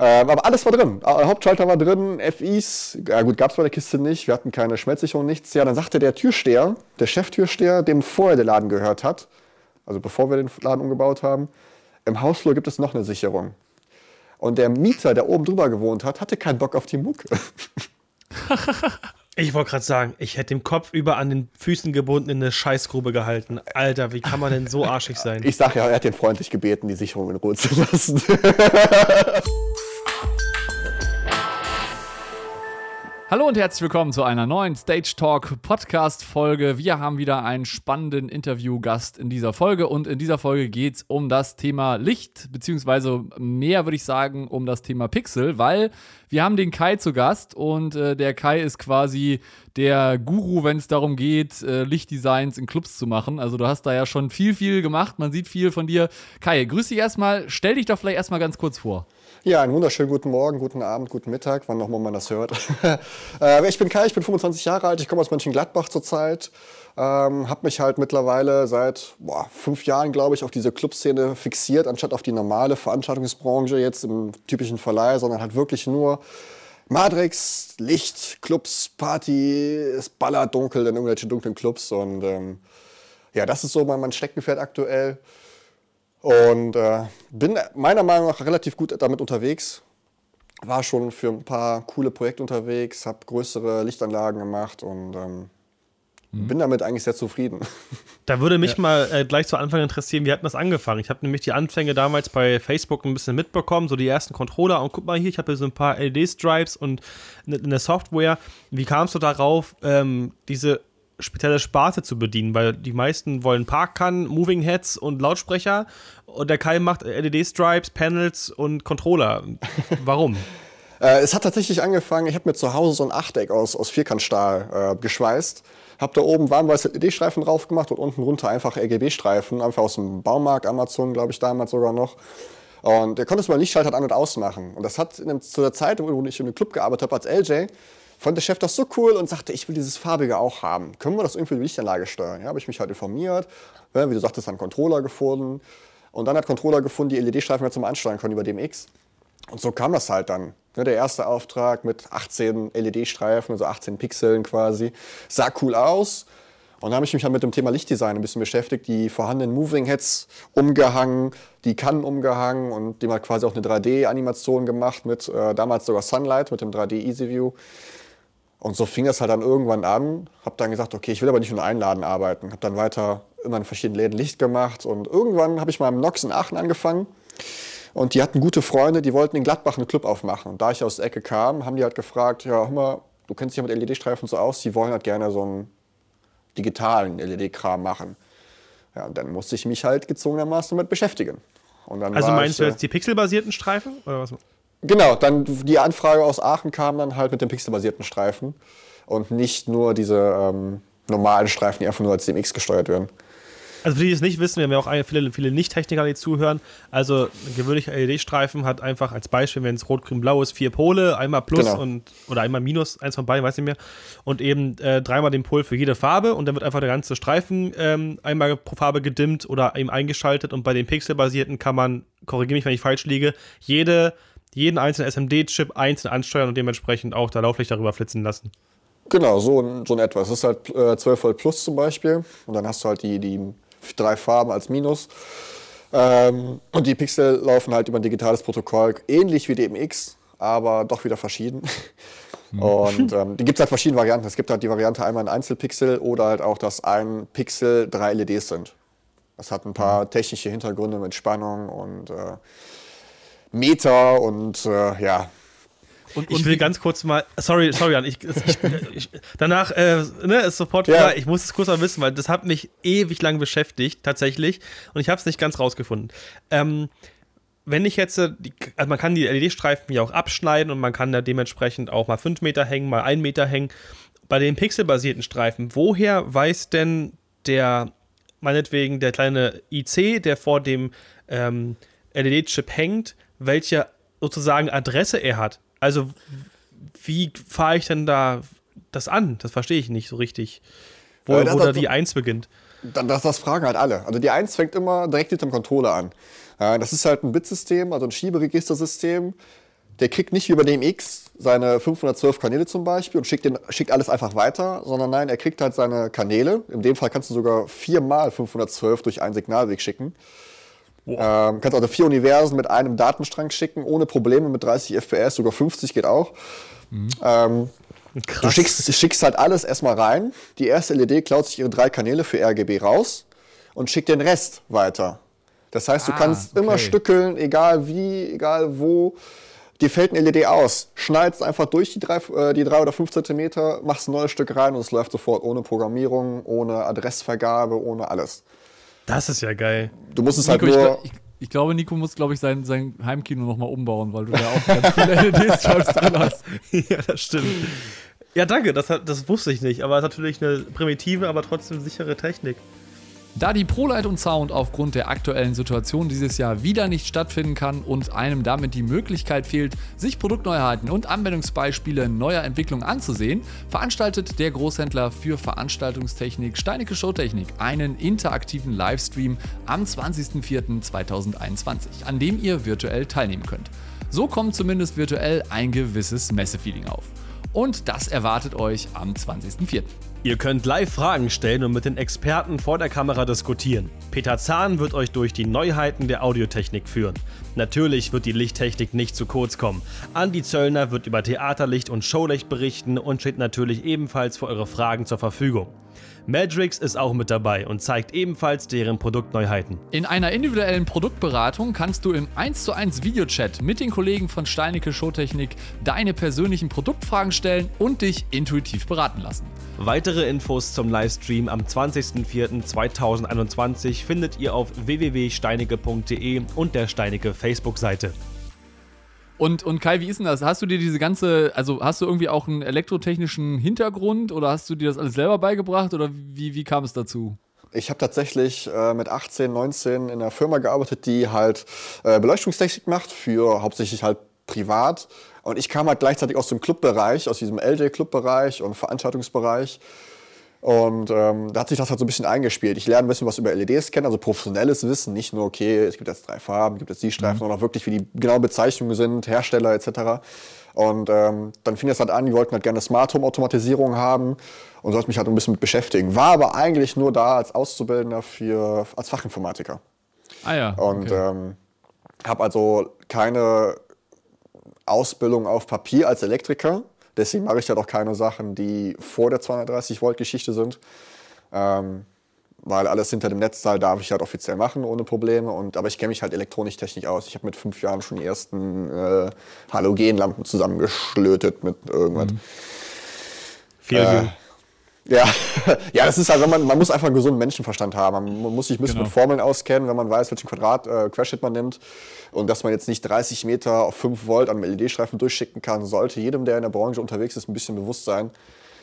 Ähm, aber alles war drin. Äh, Hauptschalter war drin, FIs, ja gut, gab es bei der Kiste nicht, wir hatten keine Schmelzsicherung, nichts. Ja, dann sagte der Türsteher, der Cheftürsteher, dem vorher der Laden gehört hat, also bevor wir den Laden umgebaut haben, im Hausflur gibt es noch eine Sicherung. Und der Mieter, der oben drüber gewohnt hat, hatte keinen Bock auf die Mucke. Ich wollte gerade sagen, ich hätte den Kopf über an den Füßen gebunden in eine Scheißgrube gehalten. Alter, wie kann man denn so arschig sein? Ich sag ja, er hat den freundlich gebeten, die Sicherung in Ruhe zu lassen. Hallo und herzlich willkommen zu einer neuen Stage Talk Podcast Folge. Wir haben wieder einen spannenden Interviewgast in dieser Folge und in dieser Folge geht es um das Thema Licht, beziehungsweise mehr würde ich sagen um das Thema Pixel, weil wir haben den Kai zu Gast und äh, der Kai ist quasi der Guru, wenn es darum geht, äh, Lichtdesigns in Clubs zu machen. Also du hast da ja schon viel, viel gemacht, man sieht viel von dir. Kai, grüß dich erstmal, stell dich doch vielleicht erstmal ganz kurz vor. Ja, einen wunderschönen guten Morgen, guten Abend, guten Mittag, wann nochmal man das hört. äh, ich bin Kai, ich bin 25 Jahre alt, ich komme aus Mönchengladbach zurzeit. Ähm, habe mich halt mittlerweile seit boah, fünf Jahren, glaube ich, auf diese Clubszene fixiert, anstatt auf die normale Veranstaltungsbranche jetzt im typischen Verleih, sondern halt wirklich nur Matrix, Licht, Clubs, Party, es ballert dunkel in irgendwelche dunklen Clubs und ähm, ja, das ist so mein, mein Steckenpferd aktuell. Und äh, bin meiner Meinung nach relativ gut damit unterwegs. War schon für ein paar coole Projekte unterwegs, habe größere Lichtanlagen gemacht und ähm, mhm. bin damit eigentlich sehr zufrieden. Da würde mich ja. mal äh, gleich zu Anfang interessieren, wie hat das angefangen? Ich habe nämlich die Anfänge damals bei Facebook ein bisschen mitbekommen, so die ersten Controller. Und guck mal hier, ich habe hier so ein paar LED-Stripes und eine Software. Wie kamst du darauf, ähm, diese spezielle Sparte zu bedienen, weil die meisten wollen Parkkannen, Moving Heads und Lautsprecher und der Kai macht LED-Stripes, Panels und Controller. Warum? äh, es hat tatsächlich angefangen, ich habe mir zu Hause so ein Achteck aus, aus Vierkantstahl äh, geschweißt, habe da oben warmweiße LED-Streifen drauf gemacht und unten runter einfach RGB-Streifen, einfach aus dem Baumarkt, Amazon, glaube ich, damals sogar noch. Und der konnte es mal Lichtschalter an- und ausmachen. Und das hat dem, zu der Zeit, wo ich in einem Club gearbeitet habe als LJ, fand der Chef das so cool und sagte, ich will dieses farbige auch haben. Können wir das irgendwie die Lichtanlage steuern? Ja, habe ich mich halt informiert, ja, wie du sagtest, einen Controller gefunden. Und dann hat Controller gefunden, die LED-Streifen zum Ansteuern können über DMX. Und so kam das halt dann. Der erste Auftrag mit 18 LED-Streifen, also 18 Pixeln quasi. Sah cool aus. Und dann habe ich mich halt mit dem Thema Lichtdesign ein bisschen beschäftigt, die vorhandenen Moving Heads umgehangen, die Kannen umgehangen und dem halt quasi auch eine 3D-Animation gemacht mit äh, damals sogar Sunlight, mit dem 3D Easy View. Und so fing das halt dann irgendwann an. Hab dann gesagt, okay, ich will aber nicht nur in einem Laden arbeiten. Hab dann weiter immer in verschiedenen Läden Licht gemacht. Und irgendwann habe ich mal im Nox in Aachen angefangen. Und die hatten gute Freunde, die wollten in Gladbach einen Club aufmachen. Und da ich aus der Ecke kam, haben die halt gefragt, ja, hör mal, du kennst dich ja mit LED-Streifen so aus, die wollen halt gerne so einen digitalen LED-Kram machen. Ja, und dann musste ich mich halt gezwungenermaßen damit beschäftigen. also meinst ich, du jetzt die pixelbasierten Streifen? Oder was? Genau, dann die Anfrage aus Aachen kam dann halt mit dem pixelbasierten Streifen und nicht nur diese ähm, normalen Streifen, die einfach nur als DMX gesteuert werden. Also für die, die es nicht wissen, wir haben ja auch viele, viele Nicht-Techniker, die zuhören. Also ein gewöhnlicher LED-Streifen hat einfach als Beispiel, wenn es rot, grün, blau ist, vier Pole, einmal plus genau. und oder einmal minus, eins von beiden, weiß nicht mehr. Und eben äh, dreimal den Pol für jede Farbe und dann wird einfach der ganze Streifen ähm, einmal pro Farbe gedimmt oder eben eingeschaltet. Und bei den pixelbasierten kann man, korrigiere mich, wenn ich falsch liege, jede jeden einzelnen SMD-Chip einzeln ansteuern und dementsprechend auch da Lauflicht darüber flitzen lassen. Genau, so, so in etwa. Es ist halt äh, 12 Volt Plus zum Beispiel und dann hast du halt die, die drei Farben als Minus. Ähm, und die Pixel laufen halt über ein digitales Protokoll, ähnlich wie DMX, aber doch wieder verschieden. Mhm. Und ähm, die gibt es halt verschiedene Varianten. Es gibt halt die Variante einmal ein Einzelpixel oder halt auch, dass ein Pixel drei LEDs sind. Das hat ein paar mhm. technische Hintergründe mit Spannung und äh, Meter und äh, ja. Und, und ich will ganz kurz mal, sorry, sorry, Jan, ich, ich, ich, danach äh, ne, ist sofort wieder, ja. ich muss es kurz mal wissen, weil das hat mich ewig lang beschäftigt, tatsächlich, und ich habe es nicht ganz rausgefunden. Ähm, wenn ich jetzt, äh, also man kann die LED-Streifen ja auch abschneiden und man kann da dementsprechend auch mal 5 Meter hängen, mal 1 Meter hängen. Bei den pixelbasierten Streifen, woher weiß denn der, meinetwegen der kleine IC, der vor dem ähm, LED-Chip hängt, welche sozusagen Adresse er hat. Also wie fahre ich denn da das an? Das verstehe ich nicht so richtig. Wo, ja, wo da die 1 beginnt. Das, das fragen halt alle. Also die 1 fängt immer direkt mit dem Controller an. Das ist halt ein Bitsystem, also ein Schieberegistersystem. der kriegt nicht wie bei dem X seine 512 Kanäle zum Beispiel und schickt, den, schickt alles einfach weiter, sondern nein, er kriegt halt seine Kanäle. In dem Fall kannst du sogar viermal 512 durch einen Signalweg schicken. Ähm, kannst also vier Universen mit einem Datenstrang schicken, ohne Probleme mit 30 FPS, sogar 50 geht auch. Mhm. Ähm, du schickst, schickst halt alles erstmal rein. Die erste LED klaut sich ihre drei Kanäle für RGB raus und schickt den Rest weiter. Das heißt, du ah, kannst okay. immer stückeln, egal wie, egal wo. Dir fällt ein LED aus, schneidest einfach durch die drei, äh, die drei oder fünf Zentimeter, machst ein neues Stück rein und es läuft sofort ohne Programmierung, ohne Adressvergabe, ohne alles. Das ist ja geil. Du musst es halt Nico, halt nur. Ich, ich, ich, glaube, Nico muss, glaube ich, sein, sein Heimkino nochmal umbauen, weil du da auch ganz viele LED-Strips drin hast. ja, das stimmt. Ja, danke, das, das wusste ich nicht. Aber es ist natürlich eine primitive, aber trotzdem sichere Technik. Da die ProLight und Sound aufgrund der aktuellen Situation dieses Jahr wieder nicht stattfinden kann und einem damit die Möglichkeit fehlt, sich Produktneuheiten und Anwendungsbeispiele neuer Entwicklung anzusehen, veranstaltet der Großhändler für Veranstaltungstechnik Steinecke Showtechnik einen interaktiven Livestream am 20.04.2021, an dem ihr virtuell teilnehmen könnt. So kommt zumindest virtuell ein gewisses Messefeeling auf. Und das erwartet euch am 20.04. Ihr könnt live Fragen stellen und mit den Experten vor der Kamera diskutieren. Peter Zahn wird euch durch die Neuheiten der Audiotechnik führen. Natürlich wird die Lichttechnik nicht zu kurz kommen. Andi Zöllner wird über Theaterlicht und Showlicht berichten und steht natürlich ebenfalls für eure Fragen zur Verfügung. Madrix ist auch mit dabei und zeigt ebenfalls deren Produktneuheiten. In einer individuellen Produktberatung kannst du im 1 zu 1 Videochat mit den Kollegen von Steinecke Showtechnik deine persönlichen Produktfragen stellen und dich intuitiv beraten lassen. Weitere Infos zum Livestream am 20.04.2021 findet ihr auf www.steinecke.de und der Steinecke Facebook-Seite. Und, und Kai, wie ist denn das? Hast du dir diese ganze, also hast du irgendwie auch einen elektrotechnischen Hintergrund oder hast du dir das alles selber beigebracht oder wie, wie kam es dazu? Ich habe tatsächlich äh, mit 18, 19 in einer Firma gearbeitet, die halt äh, Beleuchtungstechnik macht, für hauptsächlich halt privat. Und ich kam halt gleichzeitig aus dem Clubbereich, aus diesem LD-Clubbereich und Veranstaltungsbereich. Und ähm, da hat sich das halt so ein bisschen eingespielt. Ich lerne ein bisschen was über LEDs kennen, also professionelles Wissen, nicht nur, okay, es gibt jetzt drei Farben, gibt jetzt die Streifen, mhm. sondern auch wirklich, wie die genauen Bezeichnungen sind, Hersteller etc. Und ähm, dann fing das halt an, die wollten halt gerne Smart Home Automatisierung haben und sollte mich halt ein bisschen mit beschäftigen. War aber eigentlich nur da als Auszubildender für, als Fachinformatiker. Ah ja. Und okay. ähm, habe also keine Ausbildung auf Papier als Elektriker, Deswegen mache ich halt auch keine Sachen, die vor der 230 Volt Geschichte sind. Ähm, weil alles hinter dem Netzteil darf ich halt offiziell machen ohne Probleme. Und, aber ich kenne mich halt Elektroniktechnik aus. Ich habe mit fünf Jahren schon die ersten äh, Halogenlampen zusammengeschlötet mit irgendwas. Mhm. Viel äh, ja, ja, das ist halt, wenn man, man muss einfach einen gesunden Menschenverstand haben. Man muss sich ein bisschen genau. mit Formeln auskennen, wenn man weiß, welchen Quadrat äh, Querschnitt man nimmt. Und dass man jetzt nicht 30 Meter auf 5 Volt an einem LED-Streifen durchschicken kann, sollte jedem, der in der Branche unterwegs ist, ein bisschen bewusst sein.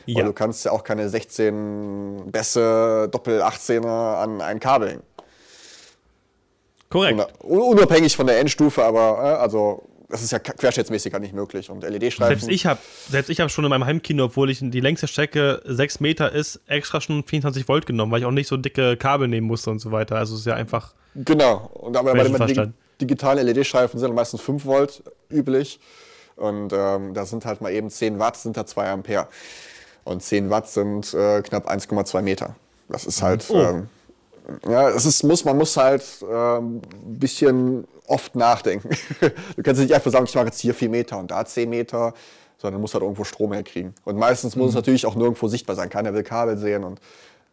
Ja. Weil du kannst ja auch keine 16 Bässe Doppel-18er an ein Kabel hängen. Korrekt. Unabhängig von der Endstufe, aber äh, also das ist ja querschnittsmäßig gar nicht möglich. Und LED-Streifen. Selbst ich habe selbst ich schon in meinem Heimkino, obwohl ich die längste Strecke 6 Meter ist, extra schon 24 Volt genommen, weil ich auch nicht so dicke Kabel nehmen musste und so weiter. Also es ist ja einfach. Genau. Und aber bei den digitalen LED-Streifen sind meistens 5 Volt üblich. Und ähm, da sind halt mal eben 10 Watt, sind da 2 Ampere. Und 10 Watt sind äh, knapp 1,2 Meter. Das ist halt. Oh. Ähm, ja, es ist, muss, man muss halt ein ähm, bisschen oft nachdenken. du kannst nicht einfach sagen, ich mache jetzt hier 4 Meter und da 10 Meter, sondern du musst halt irgendwo Strom herkriegen. Und meistens muss es mhm. natürlich auch nirgendwo sichtbar sein. Keiner will Kabel sehen und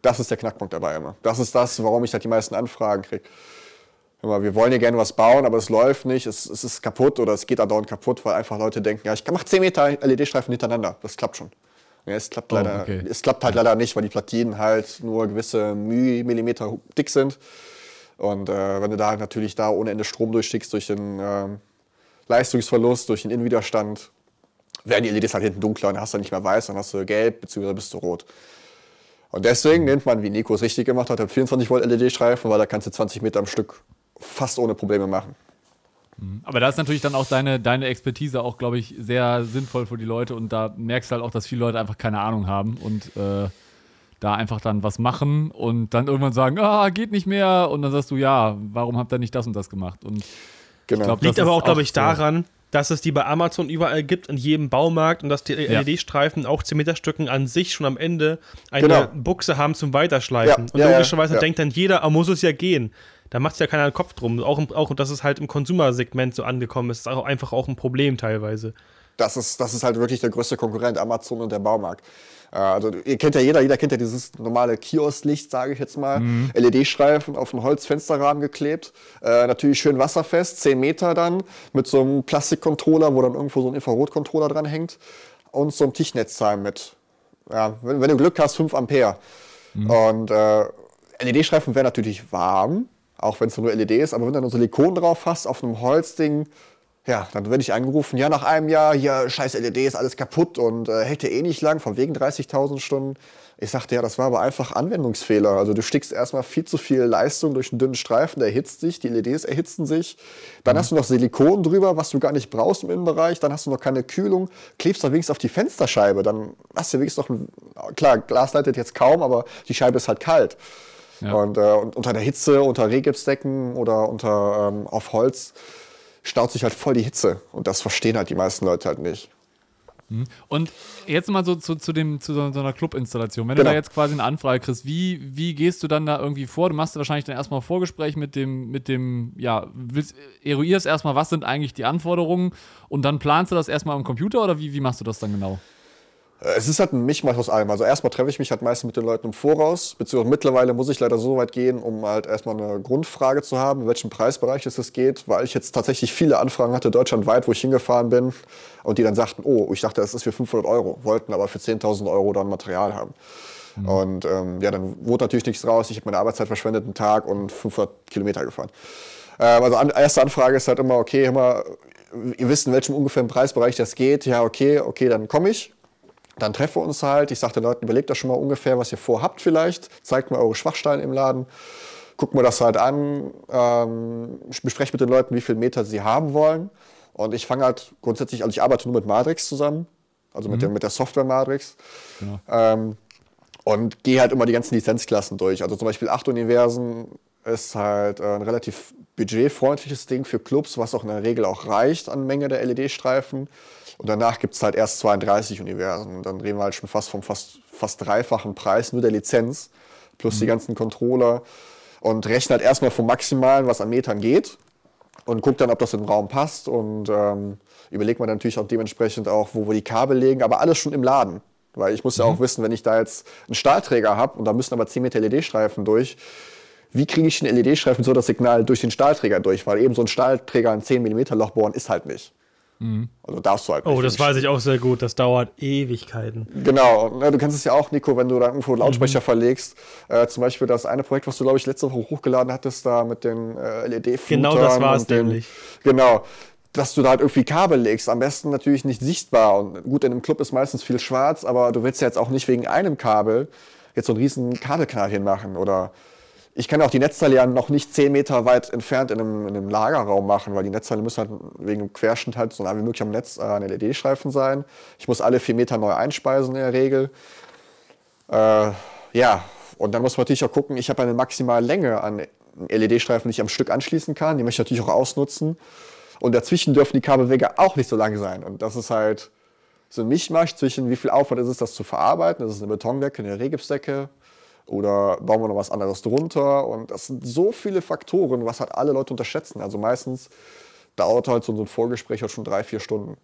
das ist der Knackpunkt dabei immer. Das ist das, warum ich halt die meisten Anfragen kriege. Wir wollen ja gerne was bauen, aber es läuft nicht, es, es ist kaputt oder es geht andauernd kaputt, weil einfach Leute denken, ja, ich mache 10 Meter LED-Streifen hintereinander, das klappt schon. Ja, es, klappt oh, leider, okay. es klappt halt leider nicht, weil die Platinen halt nur gewisse Millimeter dick sind. Und äh, wenn du da natürlich da ohne Ende Strom durchschickst, durch den äh, Leistungsverlust, durch den Innenwiderstand, werden die LEDs halt hinten dunkler und dann hast du nicht mehr weiß, dann hast du gelb bzw. bist du rot. Und deswegen nimmt man, wie Nico es richtig gemacht hat, 24 Volt LED-Streifen, weil da kannst du 20 Meter am Stück fast ohne Probleme machen. Mhm. Aber da ist natürlich dann auch deine, deine Expertise auch, glaube ich, sehr sinnvoll für die Leute und da merkst du halt auch, dass viele Leute einfach keine Ahnung haben und äh, da einfach dann was machen und dann irgendwann sagen, ah, geht nicht mehr und dann sagst du, ja, warum habt ihr nicht das und das gemacht? Und genau. Glaub, Liegt aber auch, glaube ich, daran, dass es die bei Amazon überall gibt, in jedem Baumarkt und dass die Ja. LED-Streifen an 10 Meter Stücken an sich schon am Ende eine Genau. Buchse haben zum Weiterschleifen. Ja, und ja, logischerweise ja. denkt dann jeder, ah, muss es ja gehen. Da macht sich ja keiner den Kopf drum. Auch, auch dass es halt im Konsumersegment so angekommen ist, ist auch einfach auch ein Problem teilweise. Das ist, das ist halt wirklich der größte Konkurrent, Amazon und der Baumarkt. Äh, Also ihr kennt ja jeder, jeder kennt ja dieses normale Kiosklicht, sage ich jetzt mal. LED-Streifen auf einen Holzfensterrahmen geklebt. Äh, natürlich schön wasserfest, 10 Meter dann, mit so einem Plastikcontroller, wo dann irgendwo so ein Infrarotcontroller dran hängt. Und so einem Tischnetzteil mit, ja, wenn, wenn du Glück hast, 5 Ampere. Und äh, LED-Streifen wären natürlich warm, auch wenn es nur LED ist, aber wenn du dann Silikon drauf hast auf einem Holzding, ja, dann werde ich angerufen, ja, nach einem Jahr, hier, scheiß LED ist alles kaputt und äh, hält ja eh nicht lang, von wegen 30.000 Stunden. Ich sagte, ja, das war aber einfach Anwendungsfehler. Also du stickst erstmal viel zu viel Leistung durch einen dünnen Streifen, der erhitzt sich, die LEDs erhitzen sich. Dann hast du noch Silikon drüber, was du gar nicht brauchst im Innenbereich. Dann hast du noch keine Kühlung, klebst da wenigstens auf die Fensterscheibe. Dann hast du wenigstens noch ein, klar, Glas leitet jetzt kaum, aber die Scheibe ist halt kalt. Ja. Und, äh, und unter der Hitze, unter Rehgipsdecken oder unter, ähm, auf Holz staut sich halt voll die Hitze. Und das verstehen halt die meisten Leute halt nicht. Und jetzt mal so zu, zu, dem, zu so, so einer Club-Installation. Wenn Genau. du da jetzt quasi eine Anfrage kriegst, wie, wie gehst du dann da irgendwie vor? Du machst wahrscheinlich dann erstmal ein Vorgespräch mit dem, mit dem, ja, willst, eruierst erstmal, was sind eigentlich die Anforderungen und dann planst du das erstmal am Computer oder wie, wie machst du das dann genau? Es ist halt ein Mischmasch aus allem. Also erstmal treffe ich mich halt meistens mit den Leuten im Voraus, beziehungsweise mittlerweile muss ich leider so weit gehen, um halt erstmal eine Grundfrage zu haben, in welchem Preisbereich es das geht, weil ich jetzt tatsächlich viele Anfragen hatte, deutschlandweit, wo ich hingefahren bin und die dann sagten, oh, ich dachte, das ist für 500 Euro, wollten aber für 10.000 Euro dann Material haben. Und ähm, ja, dann wurde natürlich nichts raus. Ich habe meine Arbeitszeit verschwendet, einen Tag und 500 Kilometer gefahren. Ähm, also an, erste Anfrage ist halt immer, okay, mal, ihr wisst, in welchem ungefähren Preisbereich das geht. Ja, okay, okay, dann komme ich. Dann treffen wir uns halt. Ich sage den Leuten, überlegt euch schon mal ungefähr, was ihr vorhabt vielleicht. Zeigt mir eure Schwachstellen im Laden. Guckt mir das halt an. Ähm, besprecht mit den Leuten, wie viel Meter sie haben wollen. Und ich fange halt grundsätzlich, also ich arbeite nur mit Matrix zusammen. Also mit, der, mit der Software Matrix. Ähm, und gehe halt immer die ganzen Lizenzklassen durch. Also zum Beispiel 8 Universen ist halt äh, ein relativ budgetfreundliches Ding für Clubs, was auch in der Regel auch reicht an Menge der LED-Streifen. Und danach gibt es halt erst 32 Universen. Und dann reden wir halt schon fast vom fast, fast dreifachen Preis nur der Lizenz plus die ganzen Controller. Und rechne halt erstmal vom Maximalen, was an Metern geht. Und guckt dann, ob das im Raum passt. Und ähm, überlegt man natürlich auch dementsprechend auch, wo wir die Kabel legen. Aber alles schon im Laden. Weil ich muss ja auch wissen, wenn ich da jetzt einen Stahlträger habe und da müssen aber 10 Meter LED-Streifen durch, wie kriege ich den LED-Streifen so das Signal durch den Stahlträger durch? Weil eben so ein Stahlträger ein 10 mm Loch bohren ist halt nicht. Also darfst du halt nicht. Oh, das weiß ich auch sehr gut. Das dauert Ewigkeiten. Genau, du kennst es ja auch, Nico, wenn du da irgendwo Lautsprecher Mhm. verlegst. Äh, zum Beispiel das eine Projekt, was du, glaube ich, letzte Woche hochgeladen hattest, da mit den äh, LED-Flutern. Genau das war es nämlich. Genau. Dass du da halt irgendwie Kabel legst, am besten natürlich nicht sichtbar. Und gut, in einem Club ist meistens viel schwarz, aber du willst ja jetzt auch nicht wegen einem Kabel jetzt so einen riesen Kabelkanal hinmachen. Oder ich kann auch die Netzteile ja noch nicht 10 Meter weit entfernt in einem, in einem Lagerraum machen, weil die Netzteile müssen halt wegen dem Querschnitt halt so nah wie möglich am Netz äh, ein LED-Streifen sein. Ich muss alle 4 Meter neu einspeisen in der Regel. Äh, ja, und dann muss man natürlich auch gucken, ich habe eine maximale Länge an LED-Streifen, die ich am Stück anschließen kann. Die möchte ich natürlich auch ausnutzen. Und dazwischen dürfen die Kabelwege auch nicht so lang sein. Und das ist halt so ein Mischmasch zwischen, wie viel Aufwand ist es, das zu verarbeiten. Das ist eine Betondecke, eine Rehgipsdecke. Oder bauen wir noch was anderes drunter. Und das sind so viele Faktoren, was halt alle Leute unterschätzen. Also meistens dauert halt so ein Vorgespräch halt schon drei, vier Stunden.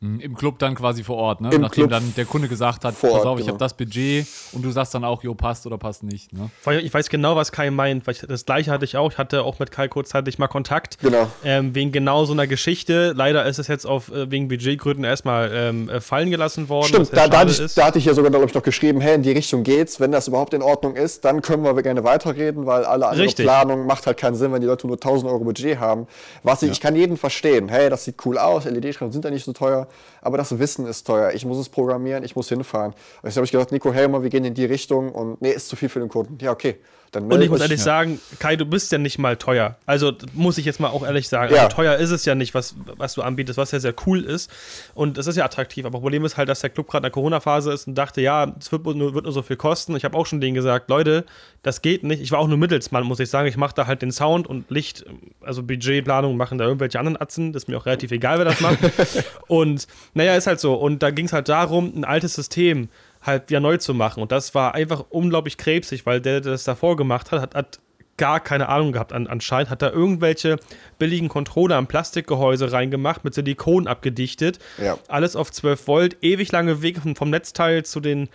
Hm, Im Club dann quasi vor Ort, ne? Im Nachdem Club dann der Kunde gesagt hat, pass Ort, auf, ich genau. habe das Budget und du sagst dann auch, jo, passt oder passt nicht, ne? Ich weiß genau, was Kai meint. Weil ich, das gleiche hatte ich auch. Ich hatte auch mit Kai kurzzeitig mal Kontakt. Genau. Ähm, wegen genau so einer Geschichte. Leider ist es jetzt auf, äh, wegen Budgetgründen erstmal ähm, äh, fallen gelassen worden. Stimmt, da, da, hatte ich, da hatte ich ja sogar, glaube ich, noch geschrieben, hey, in die Richtung geht's. Wenn das überhaupt in Ordnung ist, dann können wir gerne weiterreden, weil alle andere Richtig. Planung macht halt keinen Sinn, wenn die Leute nur 1000 Euro Budget haben. Was ich, ich kann jeden verstehen. Hey, das sieht cool aus, LED-Streifen sind ja nicht so teuer, aber das Wissen ist teuer. Ich muss es programmieren, ich muss hinfahren. Jetzt habe ich gesagt, Nico, hey, mal, wir gehen in die Richtung und nee, ist zu viel für den Kunden. Ja, okay. Dann Und ich muss ehrlich sagen, Kai, du bist ja nicht mal teuer. Also muss ich jetzt mal auch ehrlich sagen. Ja. Also, teuer ist es ja nicht, was, was du anbietest, was ja sehr cool ist. Und es ist ja attraktiv. Aber Problem ist halt, dass der Club gerade in der Corona-Phase ist und dachte, ja, es wird nur, wird nur so viel kosten. Ich habe auch schon denen gesagt, Leute, das geht nicht. Ich war auch nur Mittelsmann, muss ich sagen. Ich mache da halt den Sound und Licht, also Budgetplanung machen da irgendwelche anderen Atzen. Das ist mir auch relativ egal, wer das macht. und naja, ist halt so. Und da ging es halt darum, ein altes System halt wieder neu zu machen. Und das war einfach unglaublich krebsig, weil der, der das davor gemacht hat, hat, hat gar keine Ahnung gehabt an, anscheinend. Hat da irgendwelche billigen Controller am Plastikgehäuse reingemacht, mit Silikon abgedichtet. Ja. Alles auf 12 Volt, ewig lange Weg vom- vom Netzteil zu den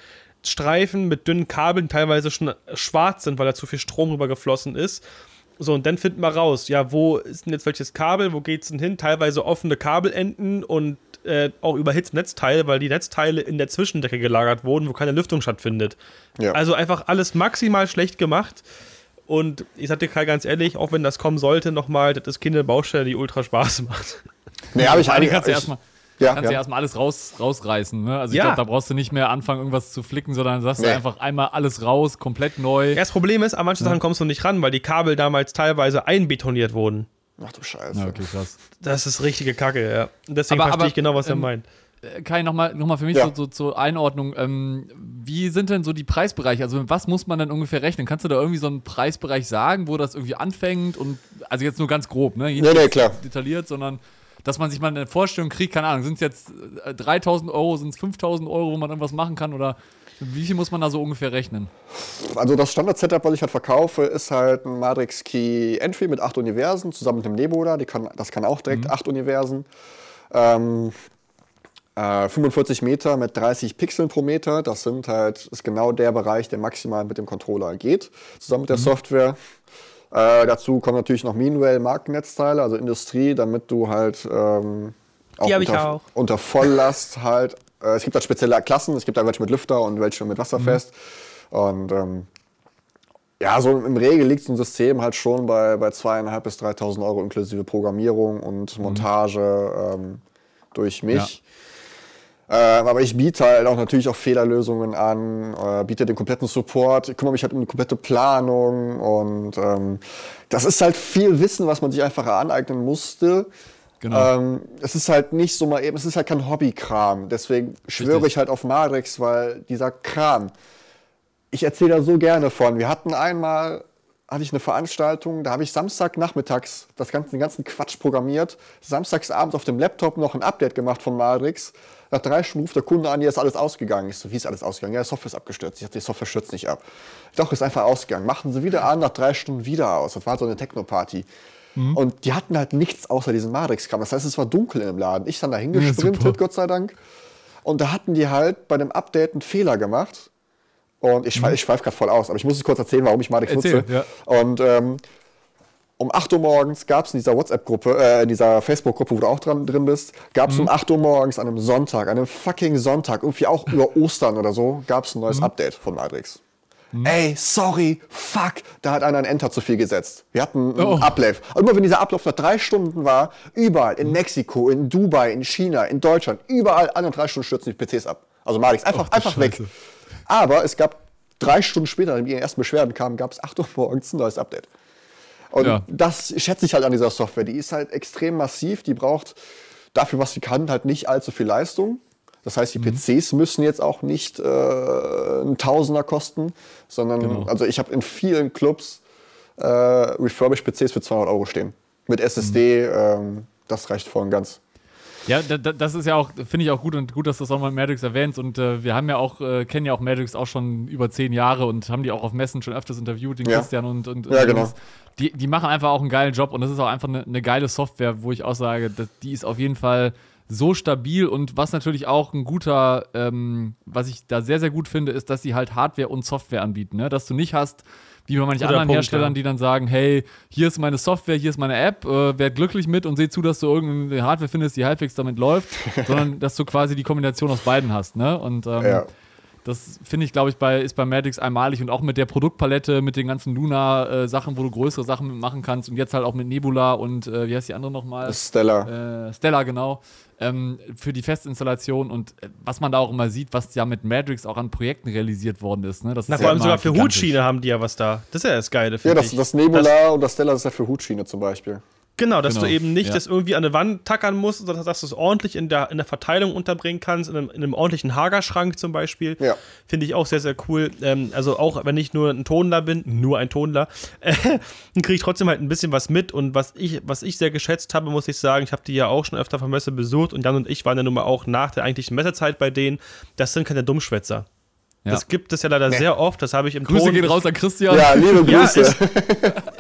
Streifen mit dünnen Kabeln, teilweise schon schwarz sind, weil da zu viel Strom rüber geflossen ist. So, und dann finden wir raus, ja, wo ist denn jetzt welches Kabel, wo geht's denn hin? Teilweise offene Kabelenden und äh, auch überhitzte Netzteile, weil die Netzteile in der Zwischendecke gelagert wurden, wo keine Lüftung stattfindet. Ja. Also einfach alles maximal schlecht gemacht. Und ich sag dir Kai ganz ehrlich, auch wenn das kommen sollte, nochmal, das ist keine Baustelle, die ultra Spaß macht. Nee, habe ich einige. kannst du erstmal ja, kannst du ja. erstmal alles raus, rausreißen. Ne? Also ich Ja. glaube, da brauchst du nicht mehr anfangen, irgendwas zu flicken, sondern sagst du Nee. einfach einmal alles raus, komplett neu. Ja, das Problem ist, an manchen Sachen kommst du nicht ran, weil die Kabel damals teilweise einbetoniert wurden. Ach du Scheiße. Ja, okay, krass. Das ist richtige Kacke, ja. Deswegen Aber- verstehe aber, ich genau, was er ähm, meint. Äh, Kai, nochmal noch mal für mich Ja. so, so zur Einordnung. Ähm, wie sind denn so die Preisbereiche? Also, was muss man denn ungefähr rechnen? Kannst du da irgendwie so einen Preisbereich sagen, wo das irgendwie anfängt? Und also jetzt nur ganz grob, ne? Nee, nee, klar. Detailliert, sondern dass man sich mal eine Vorstellung kriegt, keine Ahnung, sind es jetzt äh, 3000 Euro, sind es 5000 Euro, wo man irgendwas machen kann? Oder wie viel muss man da so ungefähr rechnen? Also das Standard-Setup, was ich halt verkaufe, ist halt ein Matrix Key Entry mit acht Universen, zusammen mit dem Nebula. Die kann, das kann auch direkt acht Universen. Ähm, äh, 45 Meter mit 30 Pixeln pro Meter. Das sind halt, ist genau der Bereich, der maximal mit dem Controller geht, zusammen mit der Software. Äh, dazu kommen natürlich noch Meanwhile Markennetzteile, also Industrie, damit du halt ähm, auch, Die hab ich unter, auch. unter Volllast halt. Äh, es gibt halt spezielle Klassen, es gibt halt welche mit Lüfter und welche mit Wasserfest. Und ähm, ja, so im Regel liegt so ein System halt schon bei, bei 2.500 bis 3.000 Euro inklusive Programmierung und Montage ähm, durch mich. Ähm, aber ich biete halt auch natürlich auch Fehlerlösungen an, äh, biete den kompletten Support, ich kümmere mich halt um die komplette Planung und ähm, das ist halt viel Wissen, was man sich einfach aneignen musste. Genau. Ähm, es ist halt nicht so mal eben, es ist halt kein Hobbykram. Deswegen schwöre Richtig. ich halt auf Matrix, weil dieser Kram, ich erzähle da so gerne von. Wir hatten einmal, hatte ich eine Veranstaltung, da habe ich Samstagnachmittags das ganze, den ganzen Quatsch programmiert, samstagsabends auf dem Laptop noch ein Update gemacht von Matrix. Nach drei Stunden ruft der Kunde an, hier ist alles ausgegangen. Ich so, wie ist alles ausgegangen? Ja, die Software ist abgestürzt. Ich dachte, die Software stürzt nicht ab. Doch, ist einfach ausgegangen. Machten sie wieder an, nach drei Stunden wieder aus. Das war so eine Techno-Party. Und die hatten halt nichts außer diesen Matrix-Kram. Das heißt, es war dunkel im Laden. Ich dann da hingesprintet, Gott sei Dank. Und da hatten die halt bei dem Update einen Fehler gemacht. Und ich, schwe ich schweife gerade voll aus, aber ich muss es kurz erzählen, warum ich Matrix Erzähl, nutze. ja. Und ähm, um 8 Uhr morgens gab es in dieser WhatsApp-Gruppe, äh, in dieser Facebook-Gruppe, wo du auch dran, drin bist, gab es um 8 Uhr morgens an einem Sonntag, an einem fucking Sonntag, irgendwie auch über Ostern oder so, gab es ein neues Update von Matrix. Ey, sorry, fuck, da hat einer ein Enter zu viel gesetzt. Wir hatten einen Oh. Ablauf. Und immer wenn dieser Ablauf nach drei Stunden war, überall, in Mexiko, in Dubai, in China, in Deutschland, überall, alle drei Stunden stürzen die PCs ab. Also Matrix, einfach, Ach du einfach weg. Aber es gab drei Stunden später, nachdem die ersten Beschwerden kamen, gab es 8 Uhr morgens ein neues Update. Und Ja. das schätze ich halt an dieser Software. Die ist halt extrem massiv, die braucht dafür, was sie kann, halt nicht allzu viel Leistung. Das heißt, die Mhm. PCs müssen jetzt auch nicht äh, einen Tausender kosten, sondern Genau. also ich habe in vielen Clubs äh, refurbished PCs für 200 Euro stehen. Mit SSD, Mhm. ähm, das reicht voll und ganz. Ja, da, da, das ist ja auch, finde ich auch gut und gut, dass du das auch mal mit Madrix erwähnst. Und äh, wir haben ja auch, äh, kennen ja auch Madrix auch schon über zehn Jahre und haben die auch auf Messen schon öfters interviewt, den Ja. Christian und, und, Ja, und genau. Die, die machen einfach auch einen geilen Job und das ist auch einfach eine, eine geile Software, wo ich auch sage, die ist auf jeden Fall so stabil und was natürlich auch ein guter, ähm, was ich da sehr, sehr gut finde, ist, dass sie halt Hardware und Software anbieten. Ne? Dass du nicht hast, wie bei manchen anderen Punkt, Herstellern, ja. die dann sagen, hey, hier ist meine Software, hier ist meine App, äh, werd glücklich mit und seh zu, dass du irgendeine Hardware findest, die halbwegs damit läuft, sondern dass du quasi die Kombination aus beiden hast. Ne? Und ähm, Ja. Das finde ich, glaube ich, bei, ist bei Madix einmalig und auch mit der Produktpalette, mit den ganzen Luna-Sachen, wo du größere Sachen machen kannst und jetzt halt auch mit Nebula und äh, wie heißt die andere nochmal? Stella. Äh, Stella, genau. Ähm, für die Festinstallation und äh, was man da auch immer sieht, was ja mit Madrix auch an Projekten realisiert worden ist. Ne? Das Na, ist vor allem ja sogar für Hutschiene haben die ja was da. Das ist ja das Geile. Ja, das, das Nebula das, und das Stella ist ja für Hutschiene zum Beispiel. Genau, dass genau. du eben nicht ja. das irgendwie an eine Wand tackern musst, sondern dass du es ordentlich in der, in der Verteilung unterbringen kannst, in einem, in einem ordentlichen Hagerschrank zum Beispiel. Ja. Finde ich auch sehr, sehr cool. Ähm, also auch wenn ich nur ein Tonler bin, nur ein Tonler, äh, dann kriege ich trotzdem halt ein bisschen was mit. Und was ich, was ich sehr geschätzt habe, muss ich sagen, ich habe die ja auch schon öfter von Messe besucht und Jan und ich waren ja nun mal auch nach der eigentlichen Messezeit bei denen. Das sind keine Dummschwätzer. Ja. Das gibt es ja leider nee. sehr oft. Das habe ich im Grüße Ton. gehen raus an Christian. Ja, liebe Grüße. Ja, ist,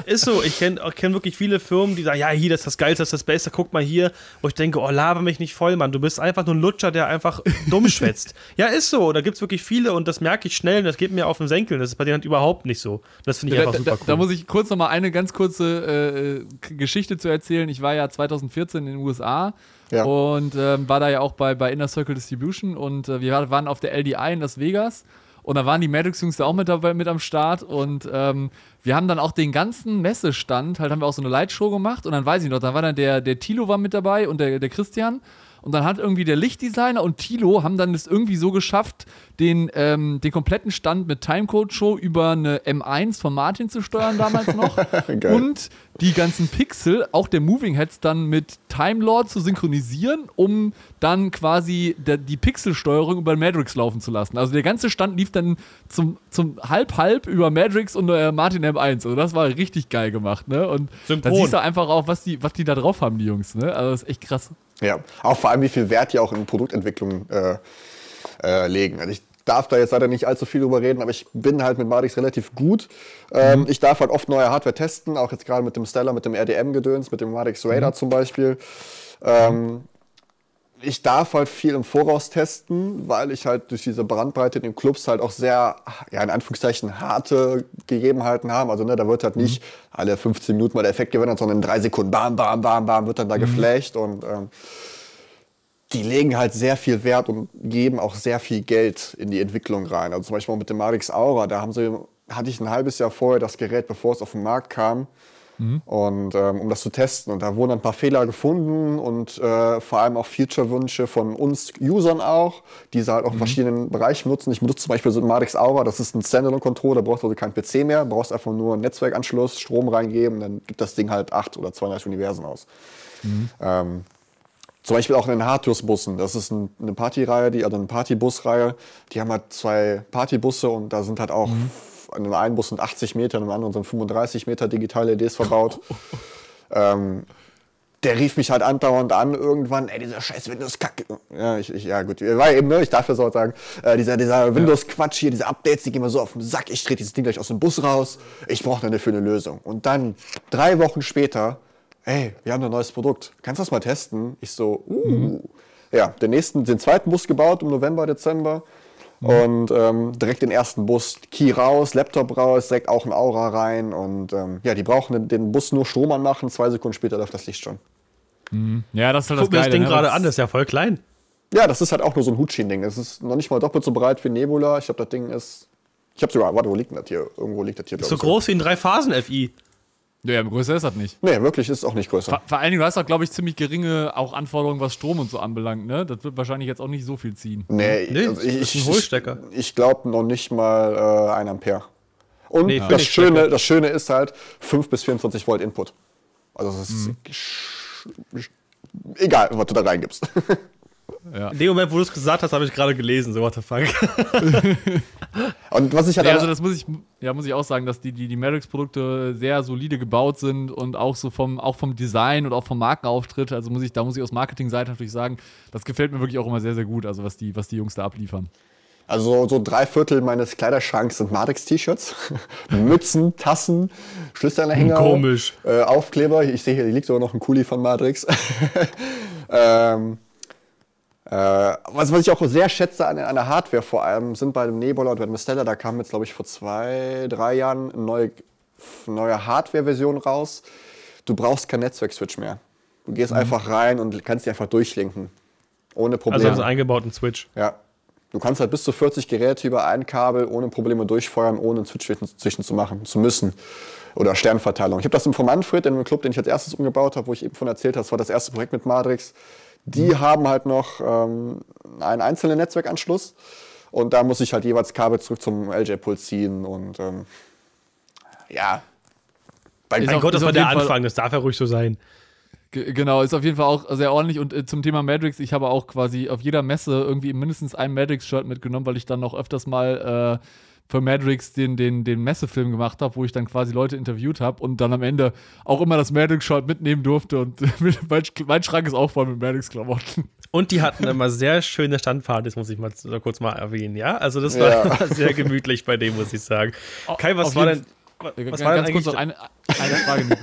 ist, so. Ich kenne kenn wirklich viele Firmen, die sagen: Ja, hier, das ist das Geilste, das ist das Beste. Guck mal hier. Wo ich denke: Oh, laber mich nicht voll, Mann. Du bist einfach nur ein Lutscher, der einfach dumm schwätzt. ja, ist so. Da gibt es wirklich viele und das merke ich schnell und das geht mir auf den Senkel. Das ist bei denen halt überhaupt nicht so. Das finde ich da, einfach super da, cool. Da muss ich kurz noch mal eine ganz kurze äh, Geschichte zu erzählen. Ich war ja 2014 in den USA. Ja. Und ähm, war da ja auch bei, bei Inner Circle Distribution und äh, wir waren auf der LDI in Las Vegas und da waren die Maddox-Jungs da auch mit dabei mit am Start. Und ähm, wir haben dann auch den ganzen Messestand, halt haben wir auch so eine Lightshow gemacht. Und dann weiß ich noch, da war dann der, der Tilo war mit dabei und der, der Christian. Und dann hat irgendwie der Lichtdesigner und Tilo haben dann es irgendwie so geschafft, den, ähm, den kompletten Stand mit Timecode-Show über eine M1 von Martin zu steuern damals noch. und die ganzen Pixel, auch der Moving Heads dann mit Time Lord zu synchronisieren, um dann quasi der, die Pixelsteuerung über Matrix laufen zu lassen. Also der ganze Stand lief dann zum, zum halb-halb über Matrix und äh, Martin M1. Also das war richtig geil gemacht, ne? Und da siehst du einfach auch, was die, was die da drauf haben, die Jungs, ne? Also das ist echt krass. Ja, auch vor allem, wie viel Wert die auch in Produktentwicklung äh, äh, legen. Also ich darf da jetzt leider nicht allzu viel drüber reden, aber ich bin halt mit Madix relativ gut. Ähm, mhm. Ich darf halt oft neue Hardware testen, auch jetzt gerade mit dem Stellar, mit dem RDM-Gedöns, mit dem Madix Radar mhm. zum Beispiel. Ähm, ich darf halt viel im Voraus testen, weil ich halt durch diese Brandbreite in den Clubs halt auch sehr, ja, in Anführungszeichen, harte Gegebenheiten habe. Also, ne, da wird halt nicht mhm. alle 15 Minuten mal der Effekt gewinnen, sondern in drei Sekunden, bam, bam, bam, bam, wird dann da mhm. geflasht und ähm, die legen halt sehr viel Wert und geben auch sehr viel Geld in die Entwicklung rein. Also zum Beispiel mit dem Marix Aura, da haben sie, hatte ich ein halbes Jahr vorher das Gerät, bevor es auf den Markt kam, Mhm. Und ähm, um das zu testen. Und da wurden ein paar Fehler gefunden und äh, vor allem auch Feature-Wünsche von uns Usern auch, die sie halt auch in mhm. verschiedenen Bereichen nutzen. Ich benutze zum Beispiel so ein Madix Aura, das ist ein Standalone-Controller, da brauchst du also keinen PC mehr, brauchst einfach nur einen Netzwerkanschluss, Strom reingeben, dann gibt das Ding halt 8 oder 32 Universen aus. Mhm. Ähm, zum Beispiel auch in den Hartus-Bussen. Das ist ein, eine Partyreihe, die, also eine Partybusreihe. Die haben halt zwei Partybusse und da sind halt auch mhm in dem einen Bus sind 80 Meter, in dem anderen sind 35 Meter digitale LEDs verbaut. ähm, der rief mich halt andauernd an irgendwann, ey, dieser scheiß Windows-Kack. Ja, ich, ich, ja, gut, war eben, ne, ich darf ja so sagen, äh, dieser, dieser Windows-Quatsch hier, diese Updates, die gehen mir so auf den Sack, ich trete dieses Ding gleich aus dem Bus raus, ich brauche eine für eine Lösung. Und dann, drei Wochen später, ey, wir haben ein neues Produkt, kannst du das mal testen? Ich so, uh. Mhm. Ja, den nächsten, den zweiten Bus gebaut im November, Dezember. Und ähm, direkt den ersten Bus, Key raus, Laptop raus, direkt auch ein Aura rein. Und ähm, ja, die brauchen den, den, Bus nur Strom anmachen, zwei Sekunden später läuft das Licht schon. Mhm. Ja, das ist halt Guck das Geile, das Ding ne? gerade an, das ist ja voll klein. Ja, das ist halt auch nur so ein Hutschienen-Ding. Das ist noch nicht mal doppelt so breit wie Nebula. Ich glaube, das Ding ist. Ich habe sogar. Warte, wo liegt das hier? Irgendwo liegt das hier. Ist so groß wie ein Drei-Phasen-FI. Ja, größer ist das nicht. Nee, wirklich ist auch nicht größer. Vor, vor allen Dingen, du hast auch, glaube ich, ziemlich geringe auch Anforderungen, was Strom und so anbelangt, ne? Das wird wahrscheinlich jetzt auch nicht so viel ziehen. Nee, nee also ich, ist ein Hohlstecker. Ich, ich glaube noch nicht mal äh, 1 Ampere. Und nee, das, Schöne, das Schöne ist halt 5 bis 24 Volt Input. Also es ist mhm. egal, was du da reingibst. Ja. In dem Moment, wo du es gesagt hast, habe ich gerade gelesen, so what the fuck. und was ich halt ja, also das muss ich, ja, muss ich auch sagen, dass die, die, die Merix-Produkte sehr solide gebaut sind und auch so vom, auch vom Design und auch vom Markenauftritt. Also muss ich, da muss ich aus Marketing-Seite natürlich sagen, das gefällt mir wirklich auch immer sehr, sehr gut, also was die, was die Jungs da abliefern. Also so drei Viertel meines Kleiderschranks sind Matrix-T-Shirts, Mützen, Tassen, Schlüsselanhänger, Komisch. Äh, Aufkleber. Ich sehe hier, hier liegt sogar noch ein Kuli von Matrix. ähm, äh, was, was ich auch sehr schätze an, an der Hardware vor allem, sind bei dem Nebula und bei dem Stella, da kam jetzt, glaube ich, vor zwei, drei Jahren eine neue, neue Hardware-Version raus. Du brauchst kein Netzwerk-Switch mehr. Du gehst mhm. einfach rein und kannst die einfach durchlinken. Ohne Probleme. Also haben sie eingebauten Switch. Ja. Du kannst halt bis zu 40 Geräte über ein Kabel ohne Probleme durchfeuern, ohne einen Switch zwischen zu machen, zu müssen. Oder Sternverteilung. Ich habe das im Manfred, in einem Club, den ich als erstes umgebaut habe, wo ich eben von erzählt habe, das war das erste Projekt mit Madrix. Die mhm. haben halt noch ähm, einen einzelnen Netzwerkanschluss. Und da muss ich halt jeweils Kabel zurück zum LJ-Pool ziehen. Und ähm, ja. Bei, mein Gott, das war der Anfang, das darf ja ruhig so sein. Genau, ist auf jeden Fall auch sehr ordentlich. Und äh, zum Thema Matrix, ich habe auch quasi auf jeder Messe irgendwie mindestens ein Matrix-Shirt mitgenommen, weil ich dann auch öfters mal äh, für Matrix den, den, den Messefilm gemacht habe, wo ich dann quasi Leute interviewt habe und dann am Ende auch immer das Matrix-Shirt mitnehmen durfte. Und mein, mein Schrank ist auch voll mit Matrix-Klamotten. Und die hatten immer sehr schöne Standpartys, muss ich mal kurz mal erwähnen, ja? Also das war ja. sehr gemütlich bei dem, muss ich sagen. Kai, was war denn was war ganz kurz noch eine, eine Frage,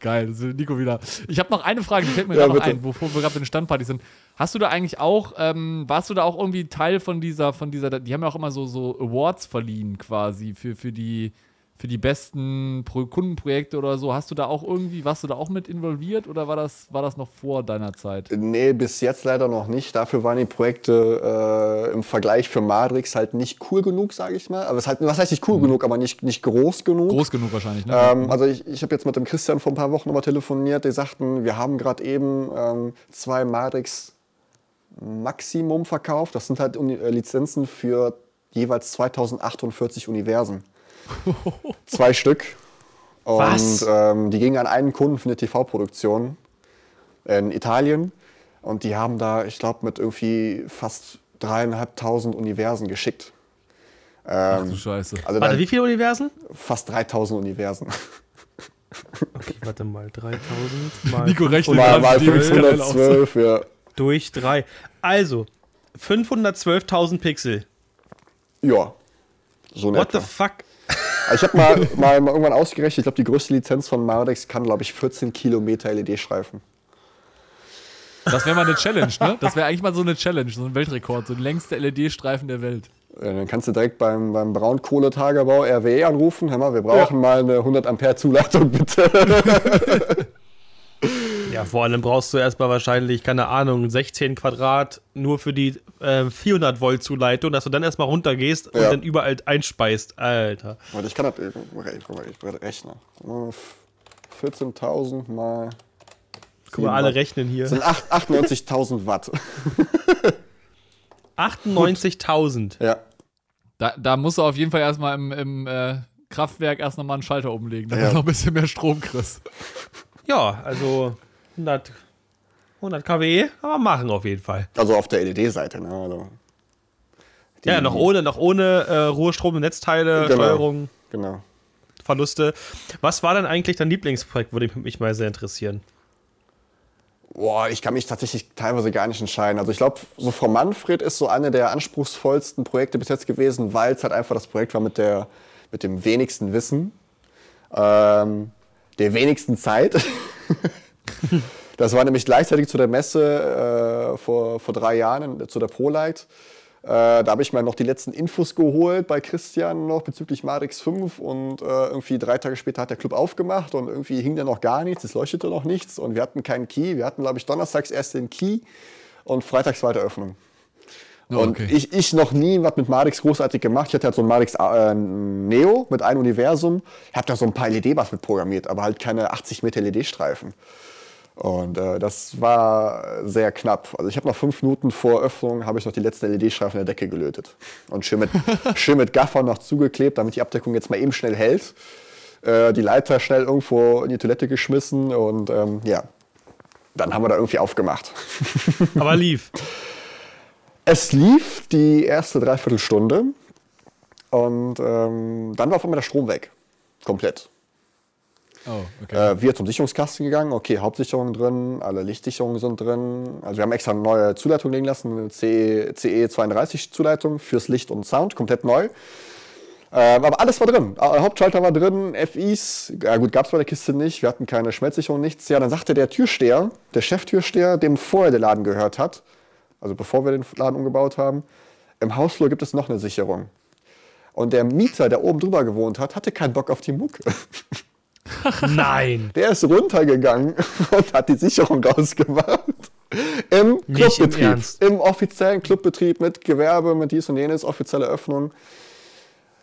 Geil, Nico wieder. Ich habe noch eine Frage, die fällt mir ja, gerade noch ein, wovor wir gerade bei den Standpartys sind. Hast du da eigentlich auch, ähm, warst du da auch irgendwie Teil von dieser, von dieser, die haben ja auch immer so, so Awards verliehen quasi für, für die, für die besten Pro Kundenprojekte oder so. Hast du da auch irgendwie, warst du da auch mit involviert oder war das, war das noch vor deiner Zeit? Nee, bis jetzt leider noch nicht. Dafür waren die Projekte äh, im Vergleich für Madrix halt nicht cool genug, sage ich mal. Aber es halt, was heißt nicht cool mhm. genug, aber nicht, nicht groß genug. Groß genug wahrscheinlich, ne? Ähm, also ich, ich habe jetzt mit dem Christian vor ein paar Wochen nochmal telefoniert. Die sagten, wir haben gerade eben ähm, zwei Madrix Maximum verkauft. Das sind halt äh, Lizenzen für jeweils 2048 Universen. Zwei Stück. Und Was? Ähm, die gingen an einen Kunden für eine TV-Produktion in Italien. Und die haben da, ich glaube, mit irgendwie fast dreieinhalbtausend Universen geschickt. Ähm, Ach du Scheiße. Also warte, wie viele Universen? Fast 3000 Universen. Okay, warte mal, 3000 mal. Nico rechnet mal, mal 512, ja. Durch drei. Also, 512.000 Pixel. Ja, so What etwa. the fuck? Ich habe mal, mal, mal, irgendwann ausgerechnet, ich glaube, die größte Lizenz von Mardex kann, glaube ich, 14 Kilometer LED-Streifen. Das wäre mal eine Challenge, ne? Das wäre eigentlich mal so eine Challenge, so ein Weltrekord, so der längste LED-Streifen der Welt. Ja, dann kannst du direkt beim, beim Braunkohletagebau RWE anrufen. Hör mal, wir brauchen ja. mal eine 100 Ampere Zuleitung, bitte. Ja, vor allem brauchst du erstmal wahrscheinlich, keine Ahnung, 16 Quadrat nur für die äh, 400 Volt Zuleitung, dass du dann erstmal runtergehst und dann überall einspeist. Alter. Warte, ich kann das ich rechnen. 14.000 mal. Guck mal, alle Watt. rechnen hier. Das sind 98.000 Watt. 98.000? Ja. Da, da musst du auf jeden Fall erstmal im, im äh, Kraftwerk erst nochmal einen Schalter umlegen, damit ja. du noch ein bisschen mehr Strom kriegst. Ja, also 100, 100 kW, aber machen auf jeden Fall. Also auf der LED-Seite, ne? Also ja, noch ohne, noch ohne äh, Ruhestrom Netzteile, genau, Steuerung, genau. Verluste. Was war denn eigentlich dein Lieblingsprojekt, würde mich mal sehr interessieren? Boah, ich kann mich tatsächlich teilweise gar nicht entscheiden. Also ich glaube, so Frau Manfred ist so eine der anspruchsvollsten Projekte bis jetzt gewesen, weil es halt einfach das Projekt war mit, der, mit dem wenigsten Wissen, ähm, der wenigsten Zeit. das war nämlich gleichzeitig zu der Messe äh, vor, vor drei Jahren, zu der ProLight. Äh, da habe ich mir noch die letzten Infos geholt bei Christian noch bezüglich Marix 5 und äh, irgendwie drei Tage später hat der Club aufgemacht und irgendwie hing da noch gar nichts, es leuchtete noch nichts und wir hatten keinen Key. Wir hatten, glaube ich, donnerstags erst den Key und freitags zweite Öffnung. Oh, und okay. ich, ich noch nie was mit Marix großartig gemacht. Ich hatte halt so ein Marix äh, Neo mit einem Universum. Ich habe da so ein paar LED-Bars mit programmiert, aber halt keine 80 Meter LED-Streifen. Und äh, das war sehr knapp. Also ich habe noch fünf Minuten vor Öffnung habe ich noch die letzten LED-Streifen in der Decke gelötet. Und schön mit, schön mit Gaffer noch zugeklebt, damit die Abdeckung jetzt mal eben schnell hält. Äh, die Leiter schnell irgendwo in die Toilette geschmissen und ähm, ja, dann haben wir da irgendwie aufgemacht. Aber lief. es lief die erste Dreiviertelstunde und ähm, dann war auf einmal der Strom weg. Komplett. Oh, okay. Äh, wir zum Sicherungskasten gegangen, okay, Hauptsicherung drin, alle Lichtsicherungen sind drin. Also wir haben extra eine neue Zuleitung legen lassen, eine CE, CE 32 Zuleitung fürs Licht und Sound, komplett neu. Ähm, aber alles war drin. Hauptschalter war drin, FIs, ja gut, gab es bei der Kiste nicht, wir hatten keine Schmelzsicherung, nichts. Ja, dann sagte der Türsteher, der Cheftürsteher, dem vorher der Laden gehört hat, also bevor wir den Laden umgebaut haben, im Hausflur gibt es noch eine Sicherung. Und der Mieter, der oben drüber gewohnt hat, hatte keinen Bock auf die Mucke. Nein. Der ist runtergegangen und hat die Sicherung rausgemacht. Im Clubbetrieb. Im, Im, offiziellen Clubbetrieb mit Gewerbe, mit dies und jenes, offizielle Öffnung.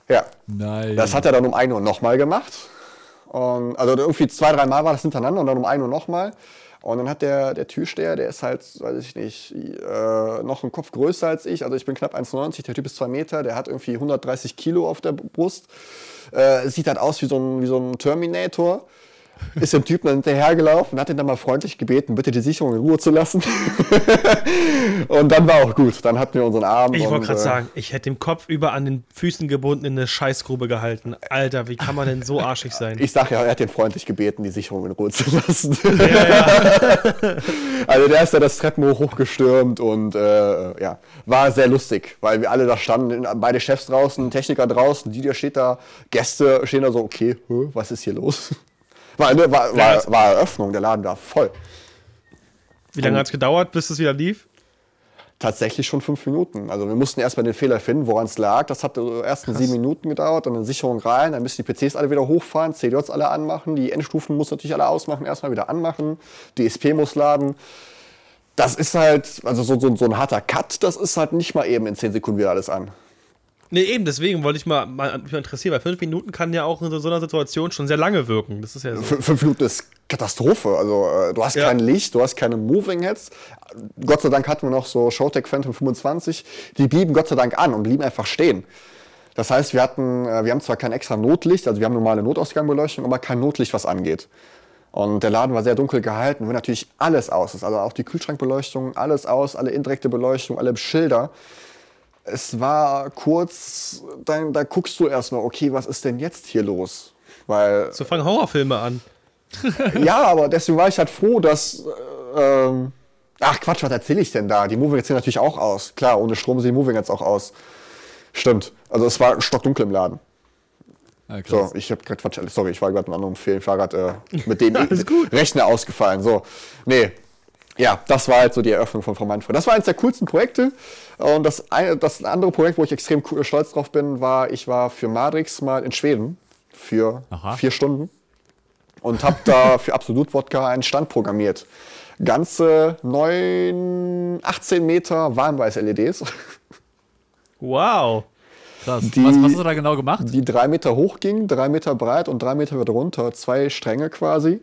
Ja. Nein. Das hat er dann um 1 Uhr nochmal gemacht. Und, also irgendwie zwei, drei Mal war das hintereinander und dann um 1 Uhr nochmal. Und dann hat der, der Türsteher, der ist halt, weiß ich nicht, äh, noch einen Kopf größer als ich. Also ich bin knapp 1,90, der Typ ist 2 Meter, der hat irgendwie 130 Kilo auf der Brust. Äh, sieht halt aus wie so ein, wie so ein Terminator ist dem Typen dann hinterhergelaufen und hat ihn dann mal freundlich gebeten, bitte die Sicherung in Ruhe zu lassen. und dann war auch gut. Dann hatten wir unseren Arm. Ich wollte gerade äh, sagen, ich hätte den Kopf über an den Füßen gebunden in eine Scheißgrube gehalten. Alter, wie kann man denn so arschig sein? Ich sag ja, er hat ihn freundlich gebeten, die Sicherung in Ruhe zu lassen. Ja, ja. also der ist ja das Treppenhoch hochgestürmt und äh, ja, war sehr lustig, weil wir alle da standen, beide Chefs draußen, Techniker draußen, Didier steht da, Gäste stehen da so, okay, was ist hier los? War, war, war, war Eröffnung, der Laden war voll. Wie lange hat es gedauert, bis es wieder lief? Tatsächlich schon fünf Minuten. Also wir mussten erstmal den Fehler finden, woran es lag. Das hat die ersten Krass. sieben Minuten gedauert, dann eine Sicherung rein, dann müssen die PCs alle wieder hochfahren, CDJs alle anmachen, die Endstufen muss natürlich alle ausmachen, erstmal wieder anmachen, DSP muss laden. Das ist halt, also so, so, so ein harter Cut, das ist halt nicht mal eben in zehn Sekunden wieder alles an. Nee, eben, deswegen wollte ich mal, mal, mich mal interessieren, weil fünf Minuten kann ja auch in so, so einer Situation schon sehr lange wirken. Das ist ja so. Fünf Minuten ist Katastrophe. Also äh, du hast ja. kein Licht, du hast keine Moving Heads. Gott sei Dank hatten wir noch so Showtech Phantom 25. Die blieben Gott sei Dank an und blieben einfach stehen. Das heißt, wir hatten, äh, wir haben zwar kein extra Notlicht, also wir haben normale Notausgangbeleuchtung, aber kein Notlicht, was angeht. Und der Laden war sehr dunkel gehalten, wenn natürlich alles aus ist. Also auch die Kühlschrankbeleuchtung, alles aus, alle indirekte Beleuchtung, alle Schilder es war kurz, dann, da guckst du erstmal, okay, was ist denn jetzt hier los? Weil, so fangen Horrorfilme an. ja, aber deswegen war ich halt froh, dass. Äh, ähm, ach Quatsch, was erzähle ich denn da? Die Moving jetzt sehen natürlich auch aus. Klar, ohne Strom sehen die Moving jetzt auch aus. Stimmt. Also es war stockdunkel im Laden. Ja, so, ich habe gerade Quatsch, sorry, ich war gerade in einem anderen Film, ich war gerade äh, mit dem Rechner ausgefallen. So, nee, ja, das war halt so die Eröffnung von Frau Manfred. Das war eines der coolsten Projekte. Und das, eine, das andere Projekt, wo ich extrem cool, stolz drauf bin, war, ich war für Madrix mal in Schweden für Aha. vier Stunden und habe da für Absolut Wodka einen Stand programmiert. Ganze 9, 18 Meter Warnweiß-LEDs. Wow. Krass. Die, was, was hast du da genau gemacht? Die drei Meter hoch gingen, drei Meter breit und drei Meter wieder runter. Zwei Stränge quasi.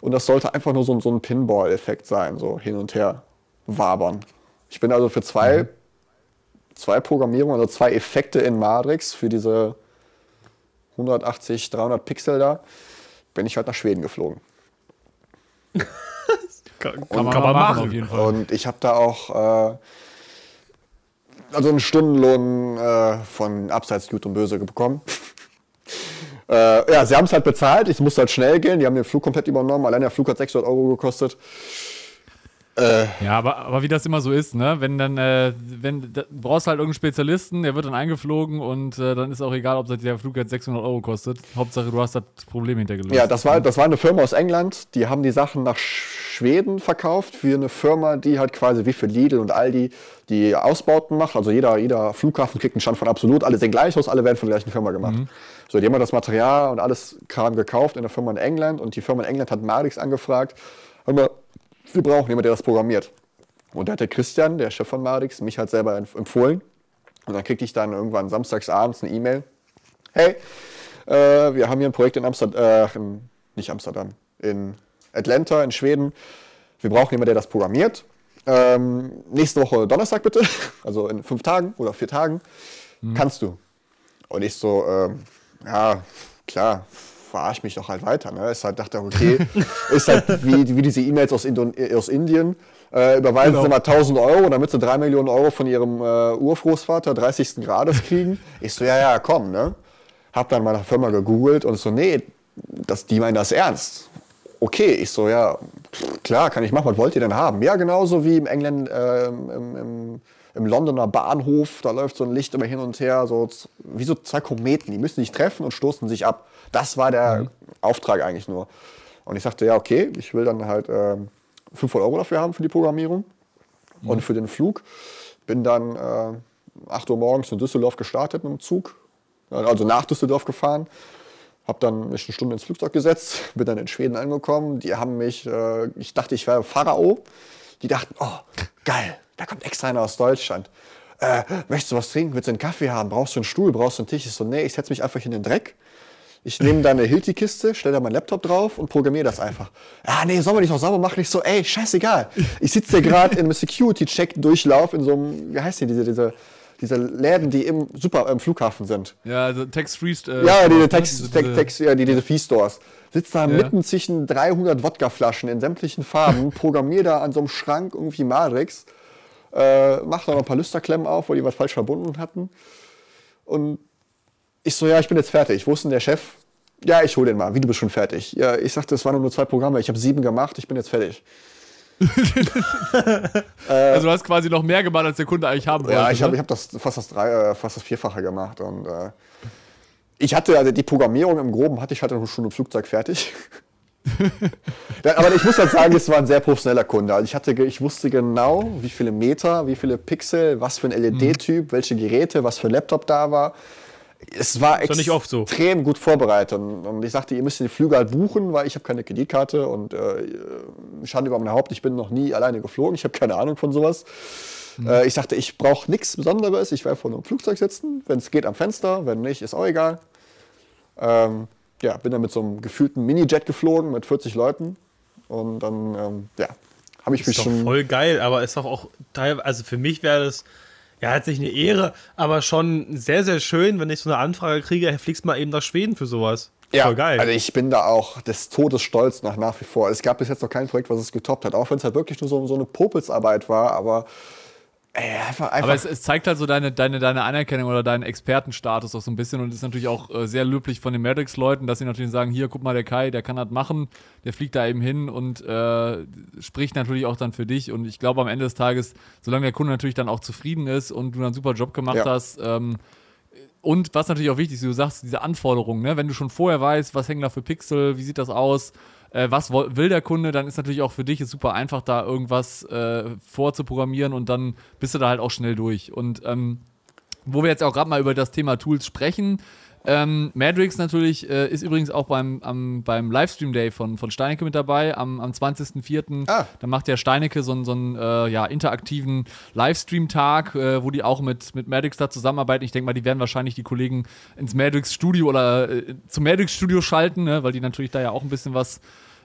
Und das sollte einfach nur so, so ein Pinball-Effekt sein, so hin und her wabern. Ich bin also für zwei, mhm. zwei Programmierungen, also zwei Effekte in Matrix für diese 180, 300 Pixel da, bin ich halt nach Schweden geflogen. kann, kann, man, kann man machen, auf jeden Fall. Und ich habe da auch äh, also einen Stundenlohn äh, von Abseits Gut und Böse bekommen. Äh, ja, sie haben es halt bezahlt. Ich musste halt schnell gehen. Die haben den Flug komplett übernommen. Allein der Flug hat 600 Euro gekostet. Äh, ja, aber, aber wie das immer so ist, ne? Wenn dann, äh, wenn du brauchst halt irgendeinen Spezialisten, der wird dann eingeflogen und äh, dann ist auch egal, ob der Flug jetzt 600 Euro kostet. Hauptsache, du hast das Problem hintergelöst. Ja, das war, das war eine Firma aus England, die haben die Sachen nach Schweden verkauft für eine Firma, die halt quasi wie für Lidl und Aldi die Ausbauten macht. Also jeder, jeder Flughafen kriegt einen Stand von absolut, alle sehen gleich aus, alle werden von der gleichen Firma gemacht. Mhm. So, die haben das Material und alles Kram gekauft in der Firma in England und die Firma in England hat Marix angefragt. Hör mal, wir brauchen jemanden, der das programmiert. Und da hat der Christian, der Chef von Marix, mich halt selber empfohlen. Und dann kriegte ich dann irgendwann samstags abends eine E-Mail. Hey, äh, wir haben hier ein Projekt in Amsterdam, äh, in, nicht Amsterdam, in Atlanta in Schweden. Wir brauchen jemanden, der das programmiert. Ähm, nächste Woche Donnerstag bitte, also in fünf Tagen oder vier Tagen, mhm. kannst du. Und ich so, ähm, ja, klar, verarsch mich doch halt weiter. Ne? Ist halt, dachte, okay, ist halt wie, wie diese E-Mails aus, aus Indien. Äh, überweisen genau. sie mal 1000 Euro, damit sie 3 Millionen Euro von ihrem äh, Urgroßvater 30. Grades kriegen. Ich so, ja, ja, komm, ne? Hab dann nach Firma gegoogelt und so, nee, das, die meinen das ernst. Okay, ich so, ja, klar, kann ich machen, was wollt ihr denn haben? Ja, genauso wie im England, äh, im, im im Londoner Bahnhof, da läuft so ein Licht immer hin und her, so wie so zwei Kometen, die müssen sich treffen und stoßen sich ab. Das war der mhm. Auftrag eigentlich nur. Und ich sagte, ja, okay, ich will dann halt äh, 500 Euro dafür haben für die Programmierung mhm. und für den Flug. Bin dann äh, 8 Uhr morgens in Düsseldorf gestartet mit dem Zug, also nach Düsseldorf gefahren. Hab dann mich eine Stunde ins Flugzeug gesetzt, bin dann in Schweden angekommen. Die haben mich, äh, ich dachte, ich wäre Pharao Die dachten, oh, geil, da kommt extra einer aus Deutschland. Äh, möchtest du was trinken? Willst du einen Kaffee haben? Brauchst du einen Stuhl? Brauchst du einen Tisch? Ich so, nee, ich setze mich einfach in den Dreck. Ich nehme da eine Hilti-Kiste, stelle da meinen Laptop drauf und programmiere das einfach. Ah, nee, sollen wir nicht noch sauber machen? Ich so, ey, scheißegal. Ich sitze hier gerade in einem Security-Check-Durchlauf in so einem, wie heißt die, diese, diese, diese Läden, die im, super im Flughafen sind. Ja, also Tax-Free. Äh, ja, diese Tax, ne? Tax, Tax, ja, die, diese Fee-Stores. Sitzt da ja. mitten zwischen 300 Wodkaflaschen in sämtlichen Farben, programmiere da an so einem Schrank irgendwie Matrix, äh, mach da noch ein paar Lüsterklemmen auf, wo die was falsch verbunden hatten. Und ich so, ja, ich bin jetzt fertig. Wo ist denn der Chef? Ja, ich hole den mal. Wie, du bist schon fertig? Ja, ich sagte, es waren nur zwei Programme. Ich habe sieben gemacht. Ich bin jetzt fertig. also du hast quasi noch mehr gemacht, als der Kunde eigentlich haben wollte. Ja, ich habe ne? hab das fast das, drei, äh, fast das Vierfache gemacht. Und äh, ich hatte, also die Programmierung im Groben hatte ich halt schon im Flugzeug fertig. aber ich muss halt sagen, es war ein sehr professioneller Kunde. Also ich, hatte, ich wusste genau, wie viele Meter, wie viele Pixel, was für ein LED-Typ, welche Geräte, was für ein Laptop da war es war extrem so. gut vorbereitet. Und, ich sagte, ihr müsst die Flüge halt buchen, weil ich habe keine Kreditkarte und äh, Schande über mein Haupt, ich bin noch nie alleine geflogen, ich habe keine Ahnung von sowas. Mhm. Äh, ich sagte, ich brauche nichts Besonderes, ich werde vor einem Flugzeug sitzen, wenn es geht am Fenster, wenn nicht, ist auch egal. Ähm, ja, bin dann mit so einem gefühlten Minijet geflogen mit 40 Leuten und dann, ähm, ja, habe ich mich schon... voll geil, aber ist doch auch teilweise, also für mich wäre das ja, hat sich eine Ehre, aber schon sehr, sehr schön, wenn ich so eine Anfrage kriege, fliegst mal eben nach Schweden für sowas. Ja, Voll geil. Also ich bin da auch des Todes stolz nach, nach wie vor. Es gab bis jetzt noch kein Projekt, was es getoppt hat, auch wenn es halt wirklich nur so, so eine Popelsarbeit war, aber Ey, einfach, einfach. Aber es, es, zeigt halt so deine, deine, deine Anerkennung oder deinen Expertenstatus auch so ein bisschen und ist natürlich auch äh, sehr löblich von den Maddox-Leuten, dass sie natürlich sagen, hier, guck mal, der Kai, der kann das machen, der fliegt da eben hin und äh, spricht natürlich auch dann für dich und ich glaube am Ende des Tages, solange der Kunde natürlich dann auch zufrieden ist und du einen super Job gemacht ja. hast, ähm, und was natürlich auch wichtig ist, du sagst, diese Anforderungen, ne? wenn du schon vorher weißt, was hängen da für Pixel, wie sieht das aus, äh, was will der Kunde, dann ist natürlich auch für dich super einfach, da irgendwas äh, vorzuprogrammieren und dann bist du da halt auch schnell durch. Und ähm, wo wir jetzt auch gerade mal über das Thema Tools sprechen, ähm, Madrix natürlich äh, ist übrigens auch beim, am, beim Livestream Day von, von Steinecke mit dabei, am, am 20.04. Ah. Da macht der Steinecke so, so einen äh, ja, interaktiven Livestream-Tag, äh, wo die auch mit, mit Madrix da zusammenarbeiten. Ich denke mal, die werden wahrscheinlich die Kollegen ins Madrix-Studio oder äh, zum Madrix-Studio schalten, ne? weil die natürlich da ja auch ein bisschen was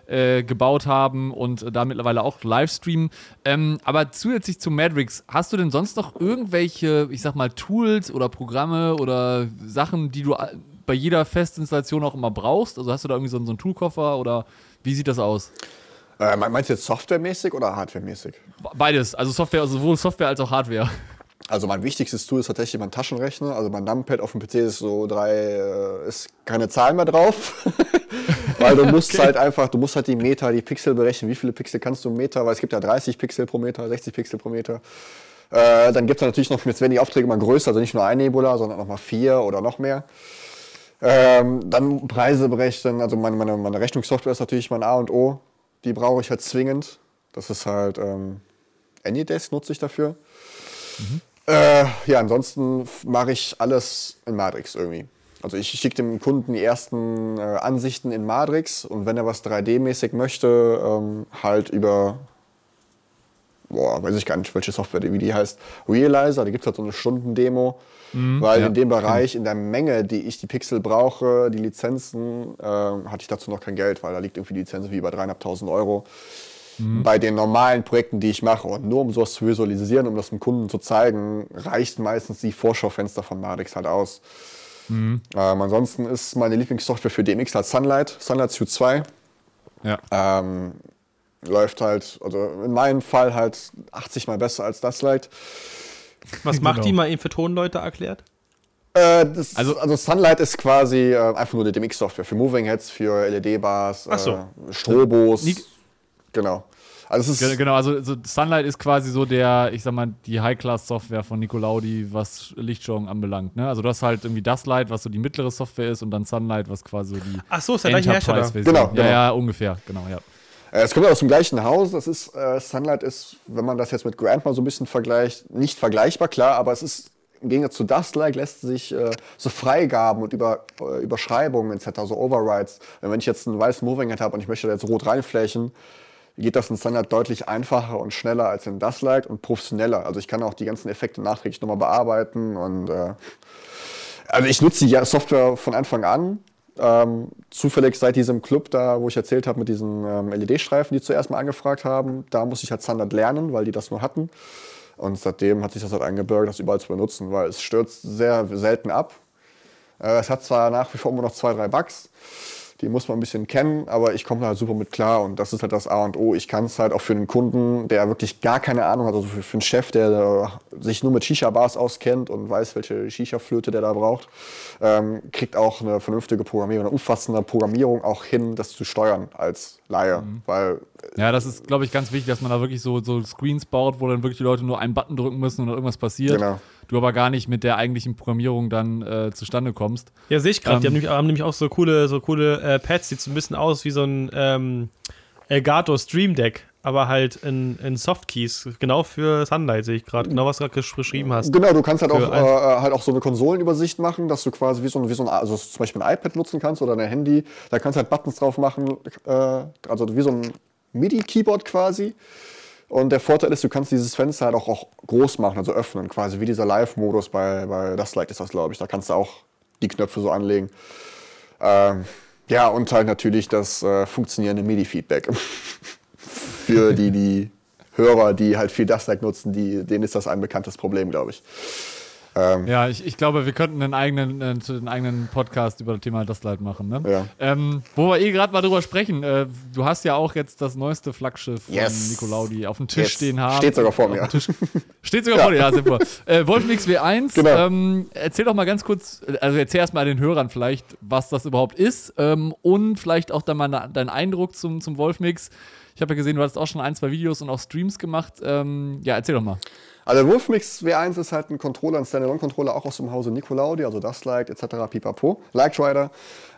äh, gebaut haben und da mittlerweile auch Livestreamen. Ähm, aber zusätzlich zu Madrix, hast du denn sonst noch irgendwelche, ich sag mal, Tools oder Programme oder Sachen, die du bei jeder Festinstallation auch immer brauchst? Also hast du da irgendwie so, so einen Toolkoffer oder wie sieht das aus? Äh, meinst du jetzt softwaremäßig oder hardwaremäßig? Beides, also Software, also sowohl Software als auch Hardware. Also mein wichtigstes Tool ist tatsächlich mein Taschenrechner. Also mein Numpad auf dem PC ist so drei, äh, ist keine Zahl mehr drauf. Weil du musst okay. halt einfach, du musst halt die Meter, die Pixel berechnen. Wie viele Pixel kannst du im Meter? Weil es gibt ja 30 Pixel pro Meter, 60 Pixel pro Meter. Äh, dann gibt es natürlich noch, jetzt werden die Aufträge mal größer, also nicht nur ein Nebula, sondern noch mal vier oder noch mehr. Ähm, dann Preise berechnen, also meine, meine, meine Rechnungssoftware ist natürlich mein A und O. Die brauche ich halt zwingend. Das ist halt ähm, Anydesk nutze ich dafür. Mhm. Äh, ja, ansonsten mache ich alles in Matrix irgendwie. Also ich schicke dem Kunden die ersten äh, Ansichten in Matrix und wenn er was 3D-mäßig möchte, ähm, halt über, boah, weiß ich gar nicht, welche Software, wie die heißt, Realizer, da gibt es halt so eine Stundendemo, mhm, weil ja, in dem Bereich, in der Menge, die ich die Pixel brauche, die Lizenzen, äh, hatte ich dazu noch kein Geld, weil da liegt irgendwie die Lizenz wie über 3.500 Euro mhm. bei den normalen Projekten, die ich mache. Und nur um sowas zu visualisieren, um das dem Kunden zu zeigen, reicht meistens die Vorschaufenster von Madix halt aus. Mhm. Ähm, ansonsten ist meine Lieblingssoftware für DMX halt Sunlight, Sunlight Suite 2. Ja. Ähm, läuft halt, also in meinem Fall halt 80 mal besser als das Light. Was macht genau. die mal eben für Tonleute erklärt? Äh, das, also, also, Sunlight ist quasi äh, einfach nur eine DMX-Software für Moving Heads, für LED-Bars, so. äh, Strobos. Ni genau. Also es ist genau, also, Sunlight ist quasi so der, ich sag mal, die High-Class-Software von Nicolaudi, was Lichtsteuerung anbelangt. Ne? Also du hast halt irgendwie das Light, was so die mittlere Software ist, und dann Sunlight, was quasi so die Ach so, ist der gleiche Hersteller. Genau, genau. Ja, ja, ungefähr, genau, ja. Äh, es kommt aus dem gleichen Haus. Das ist, äh, Sunlight ist, wenn man das jetzt mit Grand mal so ein bisschen vergleicht, nicht vergleichbar, klar, aber es ist im Gegensatz zu Dustlight lässt sich äh, so Freigaben und über, äh, Überschreibungen etc., so Overrides, wenn ich jetzt einen weißen Moving Head habe und ich möchte da jetzt rot reinflächen, geht das in Standard deutlich einfacher und schneller als in das Light und professioneller. Also ich kann auch die ganzen Effekte nachträglich nochmal bearbeiten und äh, also ich nutze die Software von Anfang an. Ähm, zufällig seit diesem Club da, wo ich erzählt habe mit diesen ähm, LED-Streifen, die zuerst mal angefragt haben, da musste ich halt Standard lernen, weil die das nur hatten. Und seitdem hat sich das halt eingebürgert, das überall zu benutzen, weil es stürzt sehr selten ab. Äh, es hat zwar nach wie vor immer noch zwei, drei Bugs, die muss man ein bisschen kennen, aber ich komme da halt super mit klar und das ist halt das A und O. Ich kann es halt auch für einen Kunden, der wirklich gar keine Ahnung hat, also für, für einen Chef, der sich nur mit Shisha-Bars auskennt und weiß, welche Shisha-Flöte der da braucht, ähm, kriegt auch eine vernünftige Programmierung, eine umfassende Programmierung auch hin, das zu steuern als Laie. Mhm. Weil, ja, das ist, glaube ich, ganz wichtig, dass man da wirklich so, so Screens baut, wo dann wirklich die Leute nur einen Button drücken müssen und irgendwas passiert. Genau du aber gar nicht mit der eigentlichen Programmierung dann äh, zustande kommst. Ja, sehe ich gerade. Ähm, die haben nämlich, haben nämlich, auch so coole, so coole äh, Pads, sieht so ein bisschen aus wie so ein ähm, Elgato Stream Deck, aber halt in, in Softkeys, genau für Sunlight sehe ich gerade, genau was du gerade beschrieben hast. Genau, du kannst halt auch, äh, halt auch so eine Konsolenübersicht machen, dass du quasi wie so ein, wie so ein also zum Beispiel ein iPad nutzen kannst oder ein Handy, da kannst du halt Buttons drauf machen, äh, also wie so ein MIDI-Keyboard quasi. Und der Vorteil ist, du kannst dieses Fenster halt auch, auch groß machen, also öffnen, quasi wie dieser Live-Modus bei, bei Das Light ist das, glaube ich. Da kannst du auch die Knöpfe so anlegen. Ähm, ja, und halt natürlich das äh, funktionierende MIDI-Feedback. Für die, die Hörer, die halt viel Das Light nutzen, die, denen ist das ein bekanntes Problem, glaube ich. Ähm, ja, ich, ich glaube, wir könnten einen eigenen, äh, einen eigenen Podcast über das Thema das Light machen. Ne? Ja. Ähm, wo wir eh gerade mal drüber sprechen, äh, du hast ja auch jetzt das neueste Flaggschiff von yes. Nicolaudi auf dem Tisch jetzt. stehen haben. Steht sogar vor mir. Steht sogar ja. vor dir, ja, super. Äh, Wolfmix W1, genau. ähm, erzähl doch mal ganz kurz, also erzähl erst mal den Hörern vielleicht, was das überhaupt ist ähm, und vielleicht auch dann mal deinen Eindruck zum, zum Wolfmix. Ich habe ja gesehen, du hast auch schon ein, zwei Videos und auch Streams gemacht. Ähm, ja, erzähl doch mal. Also Wolfmix W1 ist halt ein Controller, ein Standalone-Controller, auch aus dem Hause Nicolaudi, also das Like etc. pipapo. Liked Rider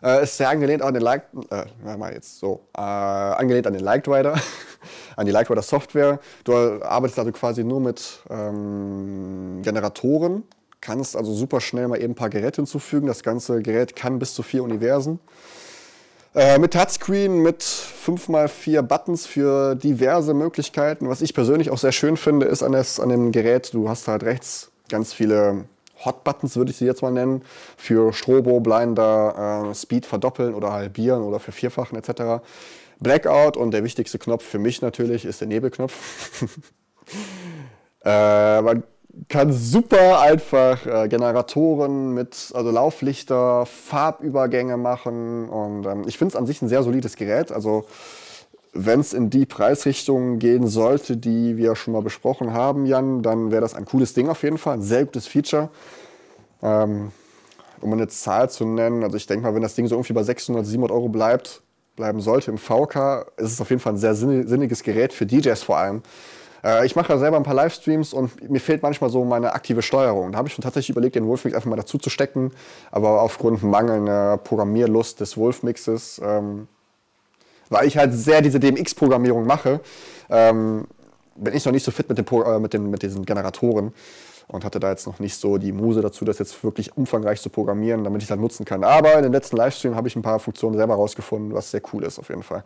äh, ist sehr angelehnt an den Like, äh, mal jetzt so, äh, angelehnt an den Liked Rider, an die Liked Rider Software. Du arbeitest also quasi nur mit ähm, Generatoren, kannst also super schnell mal eben ein paar Geräte hinzufügen. Das ganze Gerät kann bis zu vier Universen. Äh, mit Touchscreen, mit 5x4 Buttons für diverse Möglichkeiten. Was ich persönlich auch sehr schön finde, ist an, das, an dem Gerät, du hast halt rechts ganz viele Hot-Buttons, würde ich sie jetzt mal nennen, für Strobo, Blinder, äh, Speed verdoppeln oder halbieren oder für Vierfachen etc. Blackout und der wichtigste Knopf für mich natürlich ist der Nebelknopf. äh, man kann super einfach äh, Generatoren mit also Lauflichter, Farbübergänge machen und ähm, ich finde es an sich ein sehr solides Gerät. Also wenn es in die Preisrichtung gehen sollte, die wir schon mal besprochen haben, Jan, dann wäre das ein cooles Ding auf jeden Fall, ein sehr gutes Feature. Ähm, um eine Zahl zu nennen, also ich denke mal, wenn das Ding so irgendwie bei 600, 700 Euro bleibt, bleiben sollte im VK, ist es auf jeden Fall ein sehr sinniges Gerät für DJs vor allem. Äh, ich mache ja selber ein paar Livestreams und mir fehlt manchmal so meine aktive Steuerung. Da habe ich schon tatsächlich überlegt, den Wolfmix einfach mal dazu zu stecken. Aber aufgrund mangelnder Programmierlust des Wolfmixes, ähm, weil ich halt sehr diese DMX-Programmierung mache, ähm, bin ich noch nicht so fit mit, den, äh, mit, den, mit diesen Generatoren und hatte da jetzt noch nicht so die Muse dazu, das jetzt wirklich umfangreich zu programmieren, damit ich das nutzen kann. Aber in den letzten Livestream habe ich ein paar Funktionen selber rausgefunden, was sehr cool ist auf jeden Fall.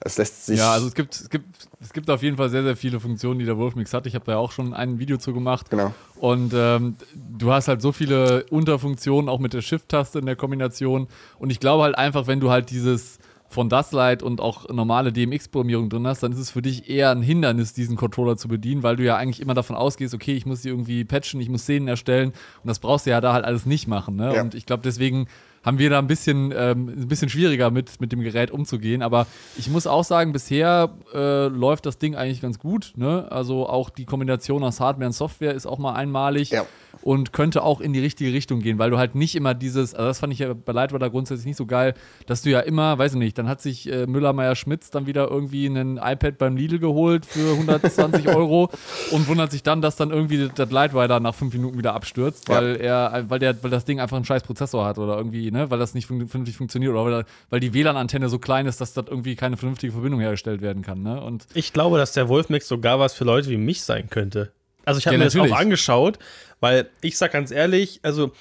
Es lässt sich. Ja, also es gibt, es gibt, es gibt auf jeden Fall sehr, sehr viele Funktionen, die der Wolfmix hat. Ich habe da ja auch schon ein Video zu gemacht. Genau. Und ähm, du hast halt so viele Unterfunktionen, auch mit der Shift-Taste in der Kombination. Und ich glaube halt einfach, wenn du halt dieses von Dustlight und auch normale DMX-Programmierung drin hast, dann ist es für dich eher ein Hindernis, diesen Controller zu bedienen, weil du ja eigentlich immer davon ausgehst, okay, ich muss die irgendwie patchen, ich muss Szenen erstellen und das brauchst du ja da halt alles nicht machen. Ne? Ja. Und ich glaube, deswegen haben wir da ein bisschen, ähm, ein bisschen schwieriger mit, mit dem Gerät umzugehen. Aber ich muss auch sagen, bisher äh, läuft das Ding eigentlich ganz gut. Ne? Also auch die Kombination aus Hardware und Software ist auch mal einmalig. Ja und könnte auch in die richtige Richtung gehen, weil du halt nicht immer dieses, also das fand ich ja bei Lightwater grundsätzlich nicht so geil, dass du ja immer, weiß ich nicht, dann hat sich äh, Müller-Meyer-Schmitz dann wieder irgendwie ein iPad beim Lidl geholt für 120 Euro und wundert sich dann, dass dann irgendwie das Lightwater nach fünf Minuten wieder abstürzt, weil ja. er, weil der, weil das Ding einfach einen scheiß Prozessor hat oder irgendwie, ne, weil das nicht vernünftig funktioniert oder weil, weil die WLAN-Antenne so klein ist, dass das irgendwie keine vernünftige Verbindung hergestellt werden kann, ne? Und ich glaube, dass der Wolfmix sogar was für Leute wie mich sein könnte. Also ich habe ja, mir natürlich. das auch angeschaut, weil ich sag ganz ehrlich, also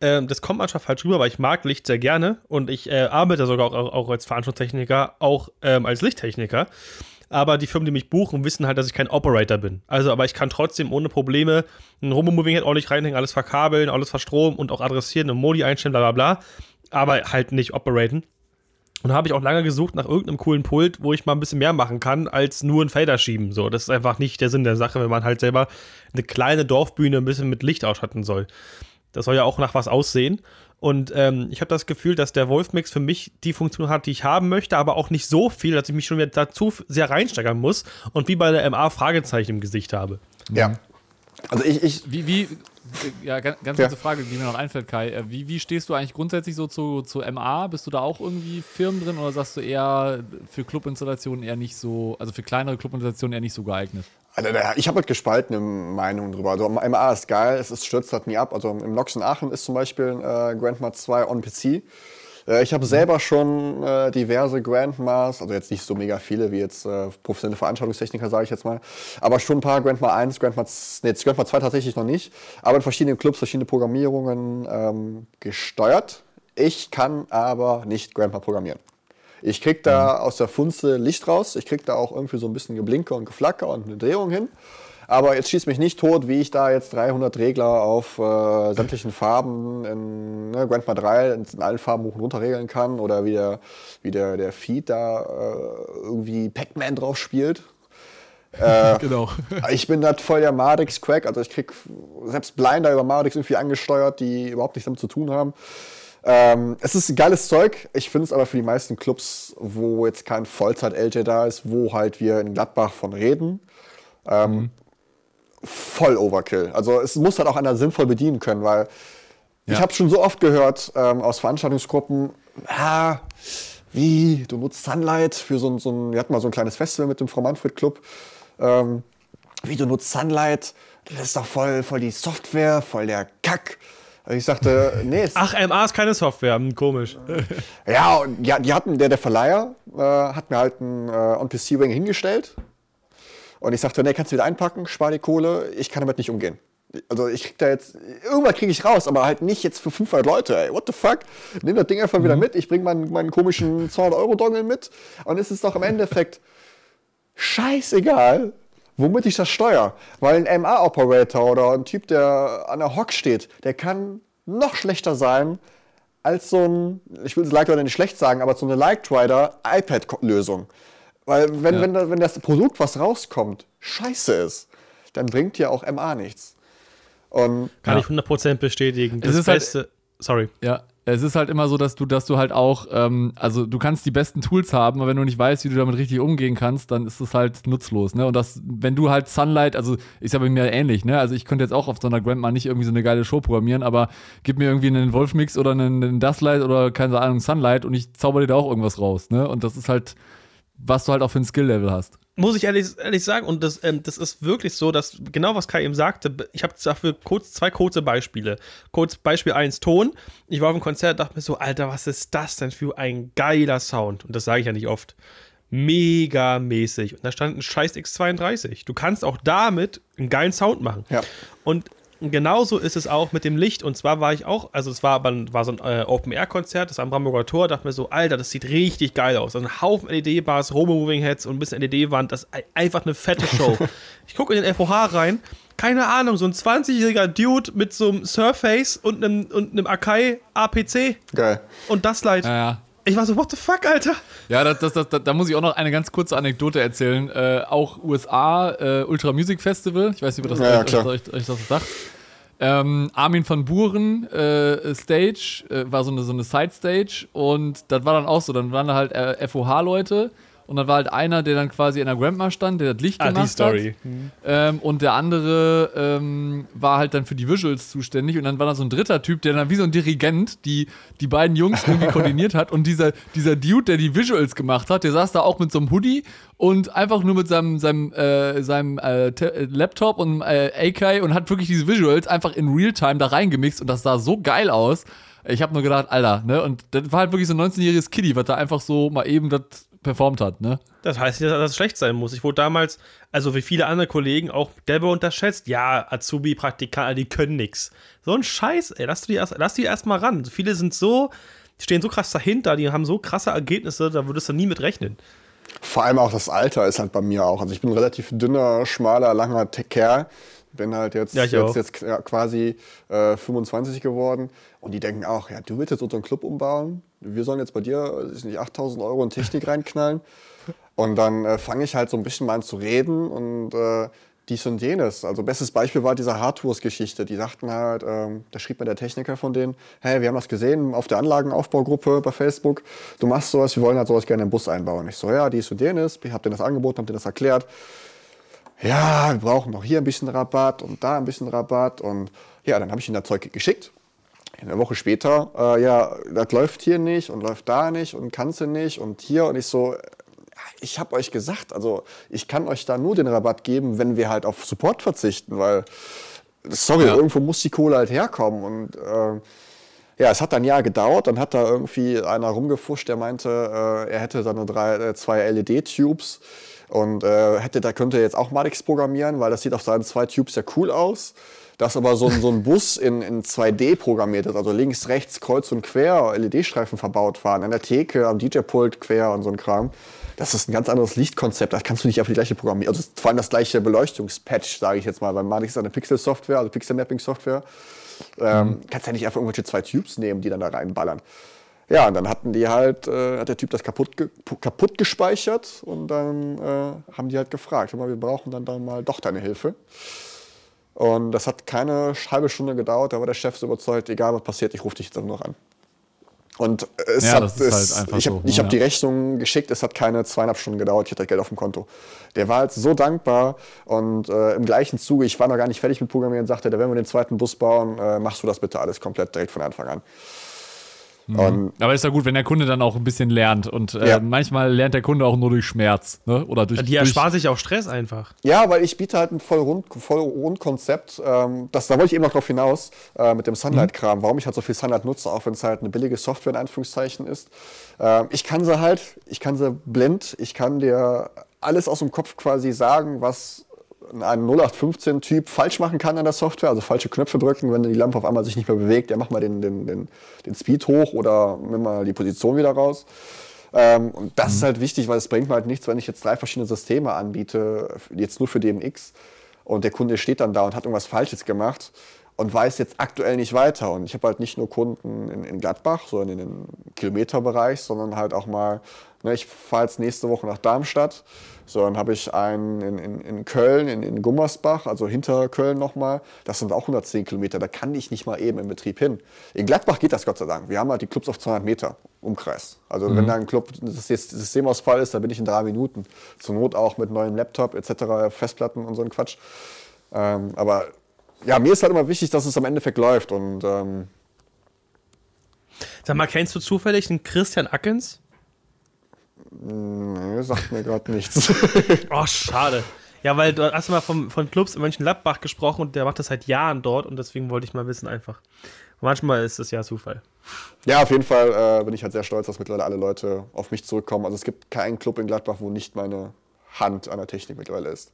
äh, das kommt manchmal falsch rüber, weil ich mag Licht sehr gerne und ich äh, arbeite sogar auch, auch als Veranstaltungstechniker, auch ähm, als Lichttechniker. Aber die Firmen, die mich buchen, wissen halt, dass ich kein Operator bin. Also, aber ich kann trotzdem ohne Probleme ein Robo-Moving-Head ordentlich reinhängen, alles verkabeln, alles verstromen und auch adressieren und Modi einstellen, bla bla bla. Aber halt nicht operaten. Und habe ich auch lange gesucht nach irgendeinem coolen Pult, wo ich mal ein bisschen mehr machen kann, als nur ein Fader schieben. So, das ist einfach nicht der Sinn der Sache, wenn man halt selber eine kleine Dorfbühne ein bisschen mit Licht ausstatten soll. Das soll ja auch nach was aussehen. Und ähm, ich habe das Gefühl, dass der Wolfmix für mich die Funktion hat, die ich haben möchte, aber auch nicht so viel, dass ich mich schon wieder dazu sehr reinsteigern muss und wie bei der MA Fragezeichen im Gesicht habe. Ja. Also ich, ich wie, wie, ja, ganz, ganz ja. kurze Frage, die mir noch einfällt, Kai. Äh, wie, wie stehst du eigentlich grundsätzlich so zu, zu MA? Bist du da auch irgendwie Firmen drin oder sagst du eher für Clubinstallationen eher nicht so, also für kleinere Clubinstallationen eher nicht so geeignet? Also, ich habe halt gespaltene Meinungen drüber. Also MA ist geil, es ist, stürzt halt nie ab. Also im Nox in Aachen ist zum Beispiel äh, Grandma 2 on PC. Äh, ich habe selber schon äh, diverse Grandmas, also jetzt nicht so mega viele wie jetzt äh, professionelle Veranstaltungstechniker, sage ich jetzt mal, aber schon ein paar Grandma 1, Grandma, nee, Grandma 2 tatsächlich noch nicht, aber in verschiedenen Clubs, verschiedene Programmierungen ähm, gesteuert. Ich kann aber nicht Grandma programmieren. Ich krieg da mhm. aus der Funze Licht raus, ich krieg da auch irgendwie so ein bisschen Geblinke und Geflacker und eine Drehung hin. Aber jetzt schießt mich nicht tot, wie ich da jetzt 300 Regler auf äh, sämtlichen Farben in ne, Grandma 3 in allen Farben hoch und runter regeln kann oder wie der, wie der, der Feed da äh, irgendwie Pac-Man drauf spielt. Äh, genau. ich bin da voll der Mardix-Crack, also ich krieg selbst Blinder über Mardix irgendwie angesteuert, die überhaupt nichts damit zu tun haben. Ähm, es ist geiles Zeug. Ich finde es aber für die meisten Clubs, wo jetzt kein Vollzeit-LJ da ist, wo halt wir in Gladbach von reden, ähm, mhm. voll Overkill. Also es muss halt auch einer sinnvoll bedienen können, weil ja. ich habe schon so oft gehört ähm, aus Veranstaltungsgruppen, ah, wie, du nutzt Sunlight für so ein, so ein, wir hatten mal so ein kleines Festival mit dem Frau Manfred Club, ähm, wie du nutzt Sunlight, das ist doch voll, voll die Software, voll der Kack. Ich sagte, nee. Ach, MA ist keine Software, hm, komisch. ja, ja, die hatten, der, der Verleiher äh, hat mir halt einen äh, On-PC-Ring hingestellt. Und ich sagte, nee, kannst du wieder einpacken, spar die Kohle, ich kann damit nicht umgehen. Also ich krieg da jetzt, irgendwann kriege ich raus, aber halt nicht jetzt für 500 Leute, ey, what the fuck? Nimm das Ding einfach mhm. wieder mit, ich bring meinen, meinen komischen 200-Euro-Dongle mit und es ist doch im Endeffekt scheißegal, womit ich das steuere. Weil ein MA-Operator oder ein Typ, der an der Hock steht, der kann noch schlechter sein als so ein, ich will es Like Rider nicht schlecht sagen, aber so eine Like Rider iPad-Lösung. Weil wenn, ja. wenn, wenn das Produkt, was rauskommt, scheiße ist, dann bringt dir auch MA nichts. Und, Kann ja. ich 100% bestätigen. Das es ist halt Beste, halt, sorry. Ja, es ist halt immer so, dass du, dass du halt auch, ähm, also du kannst die besten Tools haben, aber wenn du nicht weißt, wie du damit richtig umgehen kannst, dann ist es halt nutzlos, ne? Und das, wenn du halt Sunlight, also ist ja bei mir ähnlich, ne? Also ich könnte jetzt auch auf so einer Grandma nicht irgendwie so eine geile Show programmieren, aber gib mir irgendwie einen Wolfmix oder einen, einen Dustlight oder keine Ahnung, Sunlight und ich zauber dir da auch irgendwas raus, ne? Und das ist halt, was du halt auch für ein Skill-Level hast muss ich ehrlich, ehrlich sagen, und das, ähm, das ist wirklich so, dass genau was Kai eben sagte, ich habe dafür kurz, zwei kurze Beispiele. Kurz Beispiel 1, Ton. Ich war auf einem Konzert dachte mir so, Alter, was ist das denn für ein geiler Sound? Und das sage ich ja nicht oft. Mega mäßig. Und da stand ein scheiß X32. Du kannst auch damit einen geilen Sound machen. Ja. Und genauso ist es auch mit dem Licht. Und zwar war ich auch, also es war, aber, war so ein äh, Open-Air-Konzert, das war am Brandenburger Tor, dachte mir so, Alter, das sieht richtig geil aus. Also ein Haufen LED-Bars, Robo-Moving-Heads und ein bisschen LED-Wand, das ist einfach eine fette Show. ich gucke in den FOH rein, keine Ahnung, so ein 20-jähriger Dude mit so einem Surface und einem, und einem Akai APC. Geil. Und das Light. Ja, ja. Ich war so, what the fuck, Alter? Ja, das, das, das, da muss ich auch noch eine ganz kurze Anekdote erzählen. Äh, auch USA, äh, Ultra Music Festival, ich weiß nicht, ob das, ja, euch, euch, euch, das sagt. Ähm, Armin van Buren äh, Stage, äh, war so eine, so eine Side-Stage und das war dann auch so, dann waren da halt äh, FOH-Leute und dann war halt einer, der dann quasi in der Grandma stand, der das Licht ah, gemacht die Story. hat. Mhm. Ähm, und der andere ähm, war halt dann für die Visuals zuständig. Und dann war da so ein dritter Typ, der dann wie so ein Dirigent die, die beiden Jungs irgendwie koordiniert hat. Und dieser, dieser Dude, der die Visuals gemacht hat, der saß da auch mit so einem Hoodie und einfach nur mit seinem, seinem, äh, seinem äh, Laptop und äh, AK und hat wirklich diese Visuals einfach in Realtime da reingemixt. Und das sah so geil aus. Ich habe nur gedacht, Alter, ne? Und das war halt wirklich so ein 19-jähriges Kiddie, was da einfach so mal eben das performt hat, ne? Das heißt nicht, dass es schlecht sein muss. Ich wurde damals, also wie viele andere Kollegen, auch derbe unterschätzt. Ja, Azubi, Praktikanten, die können nix. So ein Scheiß, ey, lass, du die erst, lass die erst mal ran. Viele sind so, die stehen so krass dahinter, die haben so krasse Ergebnisse, da würdest du nie mit rechnen. Vor allem auch das Alter ist halt bei mir auch. Also ich bin ein relativ dünner, schmaler, langer Kerl. Bin halt jetzt, Ja, jetzt, jetzt quasi äh, 25 geworden. Und die denken auch, ja, du willst jetzt unseren Club umbauen. Wir sollen jetzt bei dir, ich nicht, 8000 Euro in Technik reinknallen. Und dann äh, fange ich halt so ein bisschen mal an zu reden und äh, dies und jenes. Also bestes Beispiel war diese Hardtours-Geschichte. Die sagten halt, ähm, da schrieb mir der Techniker von denen, hey, wir haben das gesehen auf der Anlagenaufbaugruppe bei Facebook. Du machst sowas, wir wollen halt sowas gerne im Bus einbauen. Ich so, ja, dies und jenes. Ich hab denen das angeboten, hab denen das erklärt. Ja, wir brauchen noch hier ein bisschen Rabatt und da ein bisschen Rabatt. Und ja, dann habe ich ihnen das Zeug geschickt. Eine Woche später, äh, ja, das läuft hier nicht und läuft da nicht und kannst du nicht und hier. Und ich so, ich habe euch gesagt, also ich kann euch da nur den Rabatt geben, wenn wir halt auf Support verzichten, weil, sorry, Ja. irgendwo muss die Kohle halt herkommen. Und äh, ja, es hat ein Jahr gedauert, dann hat da irgendwie einer rumgefuscht, der meinte, äh, er hätte seine drei, äh, zwei LED-Tubes und äh, hätte, da könnte er jetzt auch Madix programmieren, weil das sieht auf seinen zwei Tubes ja cool aus. Dass aber so ein, so ein Bus in, in 2D programmiert ist, also links, rechts, kreuz und quer LED-Streifen verbaut waren, an der Theke, am DJ-Pult quer und so ein Kram. Das ist ein ganz anderes Lichtkonzept. Das kannst du nicht auf die gleiche programmieren. Also vor allem das gleiche Beleuchtungspatch, sage ich jetzt mal. Weil Madix ist eine Pixel-Software, also Pixel-Mapping-Software. Ähm, Kannst ja nicht einfach irgendwelche zwei Tubes nehmen, die dann da reinballern. Ja, und dann hatten die halt, äh, hat der Typ das kaputt, ge kaputt gespeichert und dann äh, haben die halt gefragt, mal, wir brauchen dann, dann mal doch deine Hilfe. Und das hat keine halbe Stunde gedauert, da war der Chef so überzeugt, egal was passiert, ich rufe dich jetzt nur noch an. Und es Ja, hat, ist es, halt ich habe so, ne, hab die Rechnung geschickt, es hat keine zweieinhalb Stunden gedauert, ich hatte Geld auf dem Konto. Der war halt so dankbar und äh, im gleichen Zuge, ich war noch gar nicht fertig mit Programmieren, sagte er, wenn wir den zweiten Bus bauen, äh, machst du das bitte alles komplett direkt von Anfang an. Und Aber ist ja gut, wenn der Kunde dann auch ein bisschen lernt. Und äh, Ja. manchmal lernt der Kunde auch nur durch Schmerz. Ne? Oder durch, Die durch ersparen sich auch Stress einfach. Ja, weil ich biete halt ein voll rund, voll rund Konzept. Ähm, das, da wollte ich eben noch drauf hinaus äh, mit dem Sunlight-Kram. Warum ich halt so viel Sunlight nutze, auch wenn es halt eine billige Software in Anführungszeichen ist. Ähm, ich kann sie halt, ich kann sie blind, ich kann dir alles aus dem Kopf quasi sagen, was ein 0815-Typ falsch machen kann an der Software, also falsche Knöpfe drücken, wenn die Lampe auf einmal sich nicht mehr bewegt, ja mach mal den, den, den, den Speed hoch oder nimm mal die Position wieder raus. Ähm, und das ist halt wichtig, weil es bringt mir halt nichts, wenn ich jetzt drei verschiedene Systeme anbiete, jetzt nur für DMX und der Kunde steht dann da und hat irgendwas Falsches gemacht und weiß jetzt aktuell nicht weiter. Und ich habe halt nicht nur Kunden in, in Gladbach, so in den Kilometerbereich, sondern halt auch mal, ne, ich fahre jetzt nächste Woche nach Darmstadt, so dann habe ich einen in, in, in Köln, in, in Gummersbach, also hinter Köln nochmal, das sind auch 110 Kilometer, da kann ich nicht mal eben im Betrieb hin. In Gladbach geht das Gott sei Dank. Wir haben halt die Clubs auf 200 Meter Umkreis. Also wenn da ein Club das jetzt Systemausfall ist, dann bin ich in drei Minuten. Zur Not auch mit neuem Laptop etc., Festplatten und so ein Quatsch. Ähm, aber ja, mir ist halt immer wichtig, dass es am Endeffekt läuft. Und ähm, Sag mal, kennst du zufällig den Christian Ackens? nee, sagt mir gerade nichts. Oh, schade. Ja, weil du hast mal vom, von Clubs in Mönchengladbach gesprochen und der macht das seit Jahren dort und deswegen wollte ich mal wissen einfach. Manchmal ist es ja Zufall. ja, auf jeden Fall äh, bin ich halt sehr stolz, dass mittlerweile alle Leute auf mich zurückkommen. Also es gibt keinen Club in Gladbach, wo nicht meine Hand an der Technik mittlerweile ist.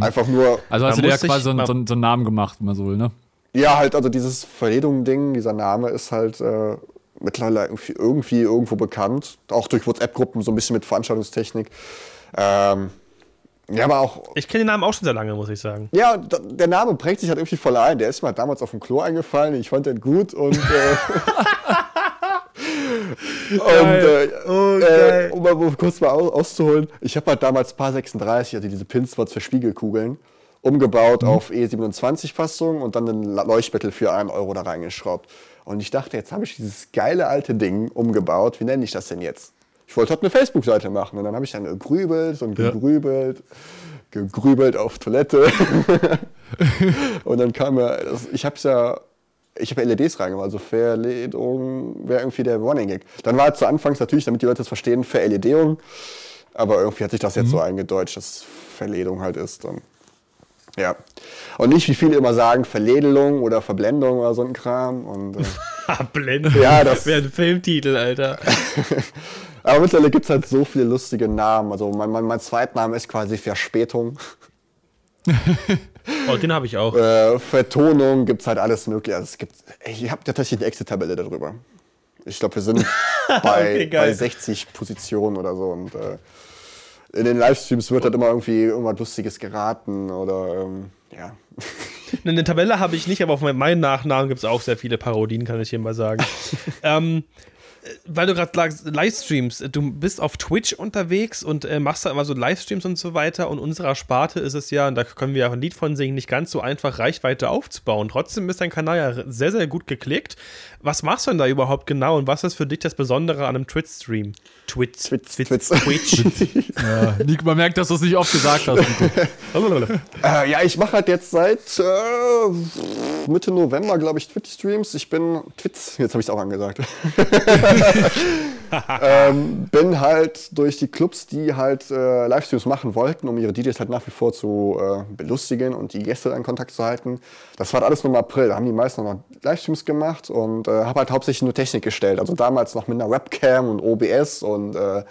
Einfach nur, Also hast du dir ja quasi so, einen- so, einen- so einen Namen gemacht, wenn man so will, ne? ja, halt, also dieses Verledung-Ding, dieser Name ist halt äh, mittlerweile irgendwie, irgendwie irgendwo bekannt. Auch durch WhatsApp-Gruppen, so ein bisschen mit Veranstaltungstechnik. Ähm, ja, aber auch Ich kenne den Namen auch schon sehr lange, muss ich sagen. Ja, der Name prägt sich halt irgendwie voll ein. Der ist mir halt damals auf dem Klo eingefallen. Ich fand den gut und. Äh, und äh, Oh, äh, um mal kurz mal aus, auszuholen, ich habe halt damals Paar 36, also diese Pinspots für Spiegelkugeln, umgebaut Mhm. auf E27-Fassung und dann ein Leuchtmittel für einen Euro da reingeschraubt. Und ich dachte, jetzt habe ich dieses geile alte Ding umgebaut. Wie nenne ich das denn jetzt? Ich wollte halt eine Facebook-Seite machen. Und dann habe ich dann gegrübelt und Ja. gegrübelt, gegrübelt auf Toilette. und dann kam das, ich habe es ja, ich habe LEDs reingemacht, also Verledung wäre irgendwie der Running Gag. Dann war halt zu Anfangs natürlich, damit die Leute es verstehen, Verledung. Aber irgendwie hat sich das jetzt so eingedeutscht, dass es Verledung halt ist. Und, ja. Und nicht, wie viele immer sagen, Verledelung oder Verblendung oder so ein Kram. Und, äh, Blenden. Ja, das- wäre ein Filmtitel, Alter. aber mittlerweile gibt es halt so viele lustige Namen. Also mein, mein, mein Zweitname ist quasi Verspätung. Oh, den habe ich auch. Äh, Vertonung gibt es halt alles mögliche. Also es gibt, ich habe tatsächlich eine Excel-Tabelle darüber. Ich glaube, wir sind bei, okay, bei 60 Positionen oder so. Und äh, in den Livestreams wird halt immer irgendwie irgendwas Lustiges geraten oder ähm, ja. Eine Tabelle habe ich nicht, aber auf meinen Nachnamen gibt es auch sehr viele Parodien, kann ich hier mal sagen. ähm, weil du gerade sagst, Livestreams, du bist auf Twitch unterwegs und äh, machst da immer so Livestreams und so weiter. Und unserer Sparte ist es ja, und da können wir auch ein Lied von singen, nicht ganz so einfach Reichweite aufzubauen. Trotzdem ist dein Kanal ja sehr, sehr gut geklickt. Was machst du denn da überhaupt genau und was ist für dich das Besondere an einem Twitch-Stream? Twitch. Twitch. Twitch. Twitch. ja, Nico, man merkt, dass du es nicht oft gesagt hast. äh, ja, ich mache halt jetzt seit äh, Mitte November, glaube ich, Twitch-Streams. Ich bin Twitch, jetzt habe ich es auch angesagt. ähm, bin halt durch die Clubs, die halt äh, Livestreams machen wollten, um ihre DJs halt nach wie vor zu äh, belustigen und die Gäste in Kontakt zu halten. Das war alles nur im April. Da haben die meisten noch Livestreams gemacht und äh, habe halt hauptsächlich nur Technik gestellt. Also damals noch mit einer Webcam und OBS und äh,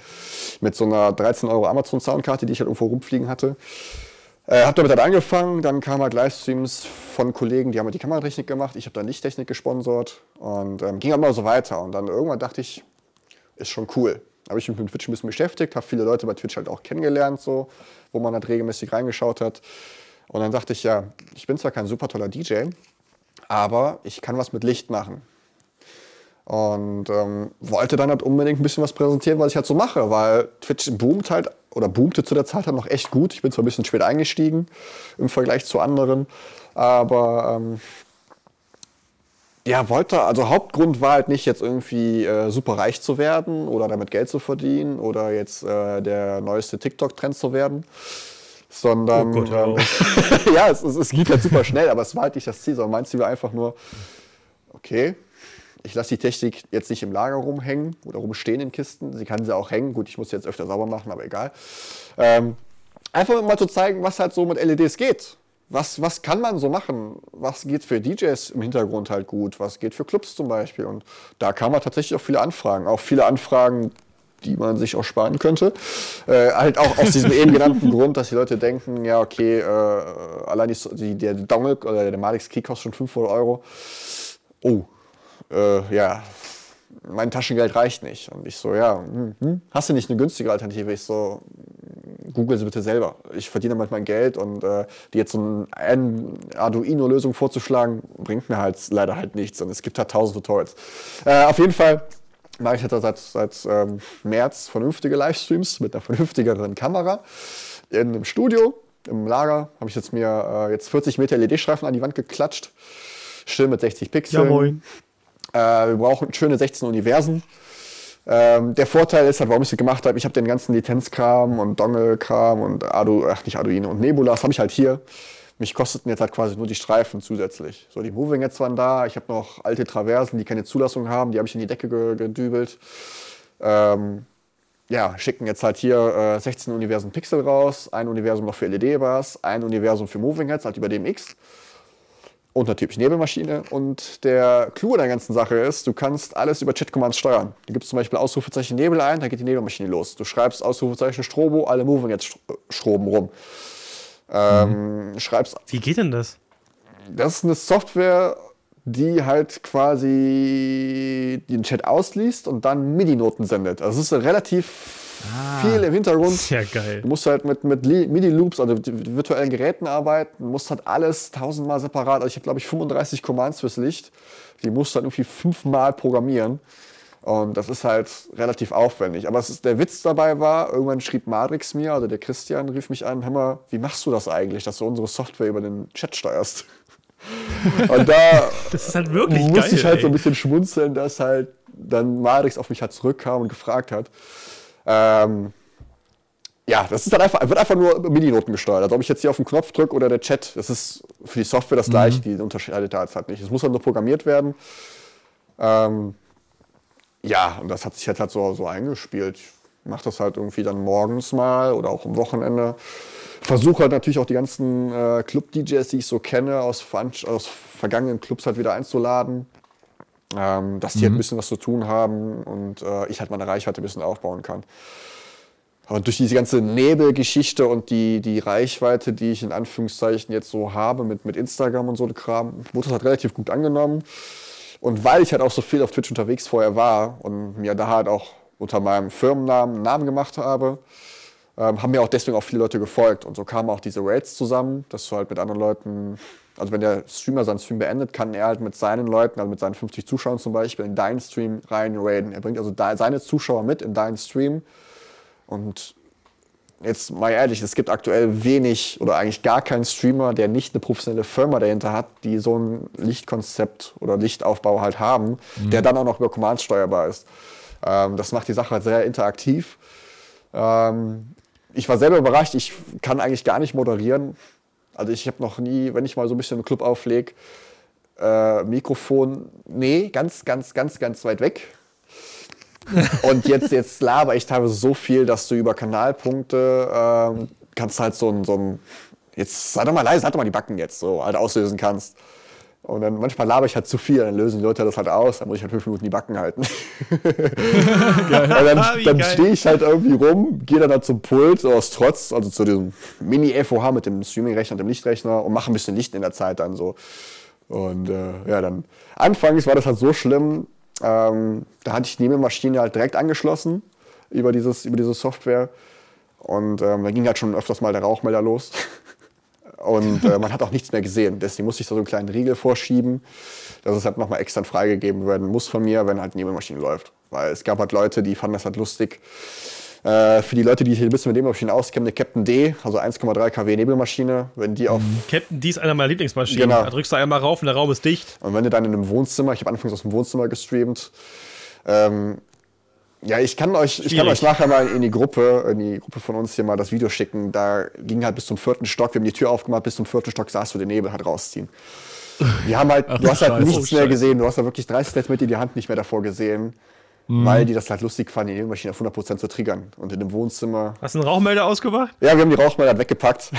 mit so einer 13 Euro Amazon Soundkarte, die ich halt irgendwo rumfliegen hatte. Äh, habe damit halt angefangen, dann kamen halt Livestreams von Kollegen, die haben halt die Kameratechnik gemacht, ich habe dann Lichttechnik gesponsert und ähm, ging immer so weiter. Und dann irgendwann dachte ich, ist schon cool. Habe ich mich mit Twitch ein bisschen beschäftigt, habe viele Leute bei Twitch halt auch kennengelernt, so, wo man halt regelmäßig reingeschaut hat. Und dann dachte ich, ja, ich bin zwar kein super toller DJ, aber ich kann was mit Licht machen. Und ähm, wollte dann halt unbedingt ein bisschen was präsentieren, was ich halt so mache, weil Twitch boomt halt oder boomte zu der Zeit halt noch echt gut. Ich bin zwar ein bisschen spät eingestiegen im Vergleich zu anderen, aber ähm, ja, wollte, also Hauptgrund war halt nicht jetzt irgendwie äh, super reich zu werden oder damit Geld zu verdienen oder jetzt äh, der neueste TikTok-Trend zu werden, sondern oh Gott, ähm, ja, es, es, es geht halt super schnell, aber es war halt nicht das Ziel, sondern mein Ziel war einfach nur, okay, ich lasse die Technik jetzt nicht im Lager rumhängen oder rumstehen in Kisten. Sie kann sie auch hängen. Gut, ich muss sie jetzt öfter sauber machen, aber egal. Ähm, einfach mal zu zeigen, was halt so mit LEDs geht. Was, was kann man so machen? Was geht für DJs im Hintergrund halt gut? Was geht für Clubs zum Beispiel? Und da kamen halt tatsächlich auch viele Anfragen. Auch viele Anfragen, die man sich auch sparen könnte. Äh, halt auch aus diesem eben genannten Grund, dass die Leute denken, ja, okay, äh, allein die, der Dongle oder der Malix Key kostet schon 500 Euro. Oh, äh, ja, mein Taschengeld reicht nicht. Und ich so, ja, hm, hm, hast du nicht eine günstige Alternative? Ich so, google sie bitte selber. Ich verdiene manchmal Geld und äh, die jetzt so eine Arduino-Lösung vorzuschlagen, bringt mir halt leider halt nichts. Und es gibt halt tausend Tutorials. Äh, auf jeden Fall mache ich halt seit, seit ähm, März vernünftige Livestreams mit einer vernünftigeren Kamera in einem Studio. Im Lager habe ich jetzt mir äh, jetzt 40 Meter LED-Streifen an die Wand geklatscht. Still mit 60 Pixeln. Ja, moin. Äh, wir brauchen schöne 16 Universen. Ähm, der Vorteil ist halt, warum ich es gemacht habe, ich habe den ganzen Lizenzkram und Dongle-Kram und Ardu, ach nicht Arduino und Nebulas habe ich halt hier. Mich kosteten jetzt halt quasi nur die Streifen zusätzlich. So, die Moving jetzt waren da. Ich habe noch alte Traversen, die keine Zulassung haben. Die habe ich in die Decke gedübelt. Ähm, ja, schicken jetzt halt hier äh, 16 Universen Pixel raus. Ein Universum noch für LED-Bars. Ein Universum für Moving Heads, halt über DMX und natürlich Nebelmaschine. Und der Clou an der ganzen Sache ist, du kannst alles über Chat-Commands steuern. Du gibst zum Beispiel Ausrufezeichen Nebel ein, dann geht die Nebelmaschine los. Du schreibst Ausrufezeichen Strobo, alle Moving jetzt stroben rum. Ähm, mhm. schreibst. Wie geht denn das? Das ist eine Software, die halt quasi den Chat ausliest und dann MIDI-Noten sendet. Also es ist relativ ah, viel im Hintergrund. Sehr geil. Du musst halt mit, mit MIDI-Loops, also virtuellen Geräten arbeiten, musst halt alles tausendmal separat. Also ich habe, glaube ich, 35 Commands fürs Licht. Die musst du halt irgendwie fünfmal programmieren. Und das ist halt relativ aufwendig. Aber ist, der Witz dabei war, irgendwann schrieb Matrix mir, also der Christian rief mich an, mal, wie machst du das eigentlich, dass du unsere Software über den Chat steuerst? Und da das ist halt wirklich musste geil, ich halt ey. so ein bisschen schmunzeln, dass halt dann Matrix auf mich halt zurückkam und gefragt hat. Ähm, ja, das ist dann einfach, wird einfach nur MIDI-Noten gesteuert. Also ob ich jetzt hier auf den Knopf drücke oder der Chat, das ist für die Software das gleiche, mhm. die unterscheidet da jetzt halt nicht. Es muss halt nur programmiert werden. Ähm, ja, und das hat sich jetzt halt so, so eingespielt. Ich mache das halt irgendwie dann morgens mal oder auch am Wochenende. Versuche halt natürlich auch die ganzen äh, Club-DJs, die ich so kenne, aus, aus vergangenen Clubs halt wieder einzuladen ähm, dass die mhm. halt ein bisschen was zu tun haben und äh, ich halt meine Reichweite ein bisschen aufbauen kann. Aber durch diese ganze Nebelgeschichte und die, die Reichweite, die ich in Anführungszeichen jetzt so habe mit, mit Instagram und so Kram, wurde das halt relativ gut angenommen. Und weil ich halt auch so viel auf Twitch unterwegs vorher war und mir da halt auch unter meinem Firmennamen einen Namen gemacht habe, ähm, haben mir auch deswegen auch viele Leute gefolgt. Und so kamen auch diese Raids zusammen, dass du halt mit anderen Leuten, also wenn der Streamer seinen Stream beendet, kann er halt mit seinen Leuten, also mit seinen 50 Zuschauern zum Beispiel, in deinen Stream rein raiden. Er bringt also seine Zuschauer mit in deinen Stream. Und jetzt mal ehrlich, es gibt aktuell wenig oder eigentlich gar keinen Streamer, der nicht eine professionelle Firma dahinter hat, die so ein Lichtkonzept oder Lichtaufbau halt haben, mhm. der dann auch noch über Commands steuerbar ist. Ähm, das macht die Sache halt sehr interaktiv. Ähm, ich war selber überrascht, ich kann eigentlich gar nicht moderieren. Also ich habe noch nie, wenn ich mal so ein bisschen im Club auflege, äh, Mikrofon, nee, ganz, ganz, ganz, ganz weit weg. Und jetzt, jetzt laber ich teilweise so viel, dass du über Kanalpunkte ähm, kannst halt so ein, so ein, jetzt sei doch mal leise, sag doch mal die Backen jetzt, so halt auslösen kannst. Und dann manchmal laber ich halt zu viel, dann lösen die Leute das halt aus, dann muss ich halt fünf Minuten die Backen halten. dann, dann stehe ich halt irgendwie rum, gehe dann, halt zum Pult, so aus Trotz, also zu diesem Mini-FOH mit dem Streaming-Rechner und dem Lichtrechner und mache ein bisschen Licht in der Zeit dann so. Und äh, ja, dann anfangs war das halt so schlimm, ähm, da hatte ich die Nebelmaschine halt direkt angeschlossen über, dieses, über diese Software. Und ähm, da ging halt schon öfters mal der Rauchmelder los. Und äh, man hat auch nichts mehr gesehen. Deswegen musste ich so einen kleinen Riegel vorschieben, dass es halt nochmal extern freigegeben werden muss von mir, wenn halt die Nebelmaschine läuft. Weil es gab halt Leute, die fanden das halt lustig. Äh, für die Leute, die sich ein bisschen mit Nebelmaschinen auskennen, eine Captain D, also 1,3 kW Nebelmaschine, wenn die auf. Mhm. Captain D ist einer meiner Lieblingsmaschinen. Genau. Da drückst du einmal rauf und der Raum ist dicht. Und wenn du dann in einem Wohnzimmer, ich habe anfangs aus dem Wohnzimmer gestreamt, ähm, ja, ich kann euch, ich kann euch nachher mal in die Gruppe, in die Gruppe von uns hier mal das Video schicken. Da ging halt bis zum vierten Stock. Wir haben die Tür aufgemacht, bis zum vierten Stock saß du den Nebel halt rausziehen. Wir haben halt, Ach, du hast halt Scheiße, nichts mehr gesehen. Du hast da wirklich 30 Zentimeter die Hand nicht mehr davor gesehen. Mhm. Weil die das halt lustig fanden, die Nebelmaschine auf 100% zu triggern. Und in dem Wohnzimmer. Hast du einen Rauchmelder ausgemacht? Ja, wir haben die Rauchmelder weggepackt.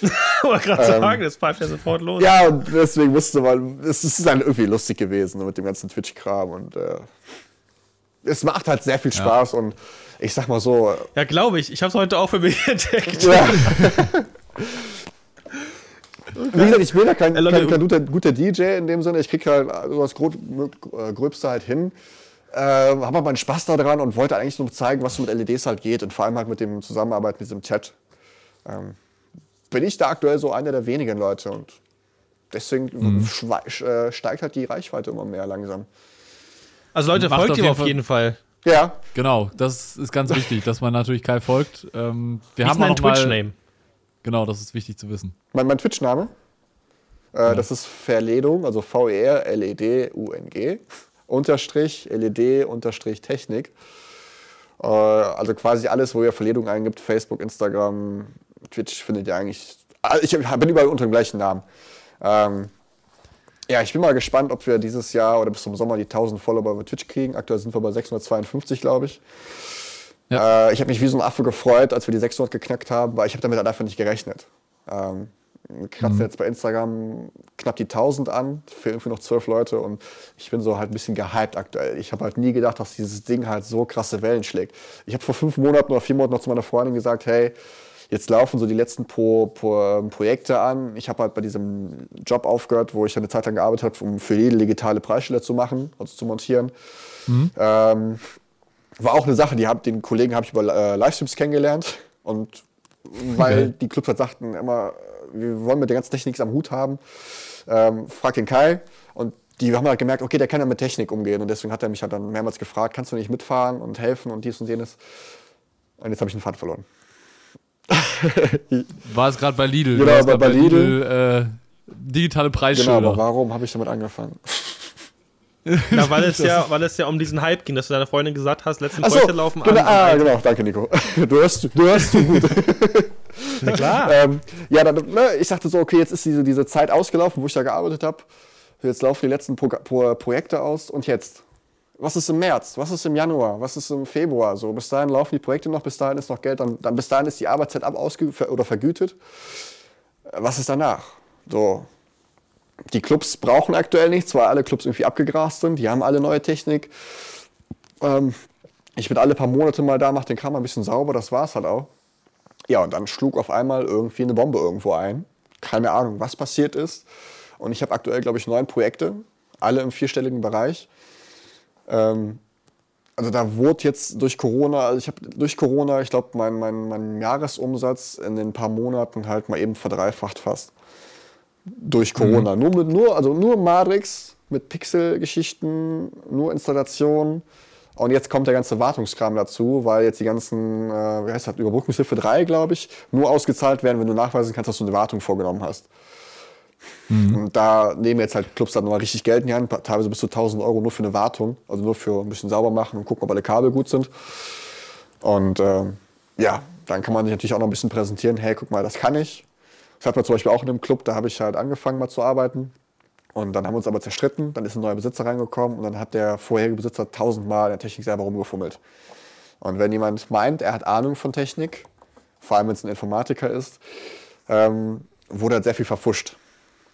Ich wollte gerade ähm, sagen, das pfeift ja sofort los. Ja, und deswegen musste man, es ist dann irgendwie lustig gewesen mit dem ganzen Twitch-Kram und äh, es macht halt sehr viel Spaß ja. und ich sag mal so. Ja, glaube ich. Ich habe es heute auch für mich entdeckt. Ja. Wie gesagt, ich bin ja kein, kein, kein guter, guter, DJ in dem Sinne. Ich kriege halt das Gröbste halt hin. Äh, habe aber meinen Spaß daran und wollte eigentlich nur zeigen, was so mit LEDs halt geht und vor allem halt mit dem Zusammenarbeiten mit diesem Chat. Ähm, bin ich da aktuell so einer der wenigen Leute und deswegen mhm. Äh, steigt halt die Reichweite immer mehr langsam. Also Leute, Macht folgt ihm auf jeden Fall. Ja. Genau, das ist ganz wichtig, dass man natürlich Kai folgt. Ähm, wir Wie haben ist dein Twitch-Name? Genau, das ist wichtig zu wissen. Mein, mein Twitch-Name? Äh, ja. Das ist Verledung, also V-E-R-L-E-D-U-N-G, Unterstrich, LED, Unterstrich, Technik. Äh, also quasi alles, wo ihr Verledung eingibt, Facebook, Instagram, Twitch findet ihr eigentlich. Also ich bin überall unter dem gleichen Namen. Ähm, ja, ich bin mal gespannt, ob wir dieses Jahr oder bis zum Sommer die 1000 Follower bei Twitch kriegen. Aktuell sind wir bei 652, glaube ich. Ja. Äh, ich habe mich wie so ein Affe gefreut, als wir die 600 geknackt haben, weil ich habe damit halt einfach nicht gerechnet. Ähm, kratzen mhm. jetzt bei Instagram knapp die 1000 an, für irgendwie noch 12 Leute und ich bin so halt ein bisschen gehypt aktuell. Ich habe halt nie gedacht, dass dieses Ding halt so krasse Wellen schlägt. Ich habe vor fünf Monaten oder vier Monaten noch zu meiner Freundin gesagt, hey, Jetzt laufen so die letzten Pro, Pro, Projekte an. Ich habe halt bei diesem Job aufgehört, wo ich eine Zeit lang gearbeitet habe, um für jede digitale Preisstelle zu machen, also zu montieren. Mhm. Ähm, war auch eine Sache, die hab, den Kollegen habe ich über äh, Livestreams kennengelernt. Und weil okay. die Clubs halt sagten immer, wir wollen mit der ganzen Technik am Hut haben, ähm, frag den Kai. Und die haben halt gemerkt, okay, der kann ja mit Technik umgehen. Und deswegen hat er mich halt dann mehrmals gefragt, kannst du nicht mitfahren und helfen und dies und jenes. Und jetzt habe ich den Pfad verloren. War es gerade bei Lidl? Genau, bei, bei Lidl. Lidl äh, digitale Preisschilder. Genau, aber warum habe ich damit angefangen? Na, weil es, ja, weil es ja um diesen Hype ging, dass du deiner Freundin gesagt hast, letzten Projekte so, laufen genau, an. Ah, genau, danke Nico. Du hörst, du hörst zu gut. Na klar. ähm, ja, dann, ne, ich sagte so, okay, jetzt ist diese, diese Zeit ausgelaufen, wo ich da gearbeitet habe. Jetzt laufen die letzten Pro Pro Projekte aus und jetzt? Was ist im März, was ist im Januar, was ist im Februar. So, bis dahin laufen die Projekte noch, bis dahin ist noch Geld, dann, dann bis dahin ist die Arbeitszeit ab oder vergütet. Was ist danach? So, die Clubs brauchen aktuell nichts, weil alle Clubs irgendwie abgegrast sind. Die haben alle neue Technik. Ähm, ich bin alle paar Monate mal da, mache den Kram ein bisschen sauber, das war's halt auch. Ja, und dann schlug auf einmal irgendwie eine Bombe irgendwo ein. Keine Ahnung, was passiert ist. Und ich habe aktuell, glaube ich, neun Projekte alle im vierstelligen Bereich. Ähm, also da wurde jetzt durch Corona, also ich habe durch Corona, ich glaube, mein, mein, mein Jahresumsatz in den paar Monaten halt mal eben verdreifacht fast. Durch Corona. Mhm. Nur mit nur, also nur Matrix mit Pixel-Geschichten, nur Installation. Und jetzt kommt der ganze Wartungskram dazu, weil jetzt die ganzen, äh, wie heißt das, Überbrückungshilfe 3, glaube ich, nur ausgezahlt werden, wenn du nachweisen kannst, dass du eine Wartung vorgenommen hast. Mhm. Und da nehmen jetzt halt Clubs dann nochmal richtig Geld in die Hand, teilweise bis zu 1000 Euro nur für eine Wartung, also nur für ein bisschen sauber machen und gucken, ob alle Kabel gut sind. Und äh, ja, dann kann man sich natürlich auch noch ein bisschen präsentieren, hey, guck mal, das kann ich. Das hat man zum Beispiel auch in einem Club, da habe ich halt angefangen mal zu arbeiten. Und dann haben wir uns aber zerstritten, dann ist ein neuer Besitzer reingekommen und dann hat der vorherige Besitzer tausendmal in der Technik selber rumgefummelt. Und wenn jemand meint, er hat Ahnung von Technik, vor allem wenn es ein Informatiker ist, ähm, wurde halt sehr viel verfuscht.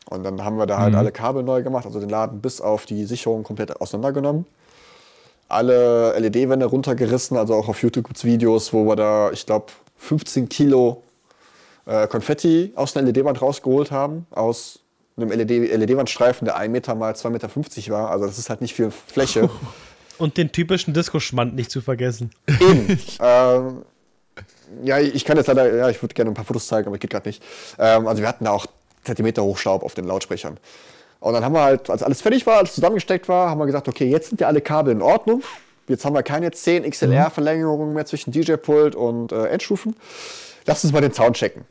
Und dann haben wir da halt mhm. alle Kabel neu gemacht, also den Laden bis auf die Sicherung komplett auseinandergenommen. Alle LED-Wände runtergerissen, also auch auf YouTube gibt es Videos, wo wir da, ich glaube, 15 Kilo äh, Konfetti aus einer LED-Wand rausgeholt haben, aus einem LED-Wandstreifen, LED der 1 Meter mal 2,50 Meter war. Also das ist halt nicht viel Fläche. Und den typischen Disco-Schmand nicht zu vergessen. Eben. ähm, ja, ich kann jetzt leider, ja, ich würde gerne ein paar Fotos zeigen, aber geht gerade nicht. Ähm, also wir hatten da auch Zentimeter Hochstaub auf den Lautsprechern. Und dann haben wir halt, als alles fertig war, alles zusammengesteckt war, haben wir gesagt, okay, jetzt sind ja alle Kabel in Ordnung. Jetzt haben wir keine 10 XLR-Verlängerungen mehr zwischen DJ-Pult und äh, Endstufen. Lass uns mal den Sound checken.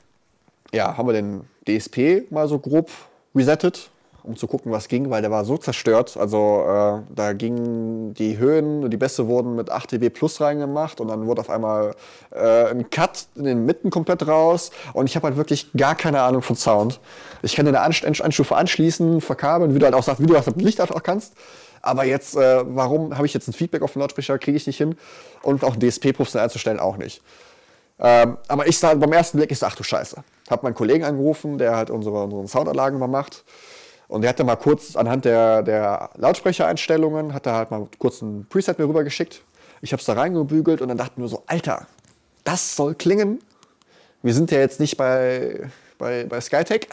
Ja, haben wir den DSP mal so grob resettet, um zu gucken, was ging, weil der war so zerstört. Also äh, da gingen die Höhen die Bässe wurden mit 8 dB plus reingemacht und dann wurde auf einmal äh, ein Cut in den Mitten komplett raus und ich habe halt wirklich gar keine Ahnung von Sound. Ich kann eine Anstufe anschließen, verkabeln, wie du halt auch sagst, wie du das Licht auch kannst. Aber jetzt, äh, warum habe ich jetzt ein Feedback auf den Lautsprecher, kriege ich nicht hin. Und auch DSP-Professionell einzustellen, auch nicht. Ähm, aber ich sage beim ersten Blick, ich sage, ach du Scheiße. Habe meinen Kollegen angerufen, der halt unsere, unsere Soundanlagen mal macht. Und der hat dann mal kurz anhand der, der Lautsprechereinstellungen, hat er halt mal kurz ein Preset mir rübergeschickt. Ich habe es da reingebügelt und dann dachten wir so, Alter, das soll klingen. Wir sind ja jetzt nicht bei, bei, bei Skytech,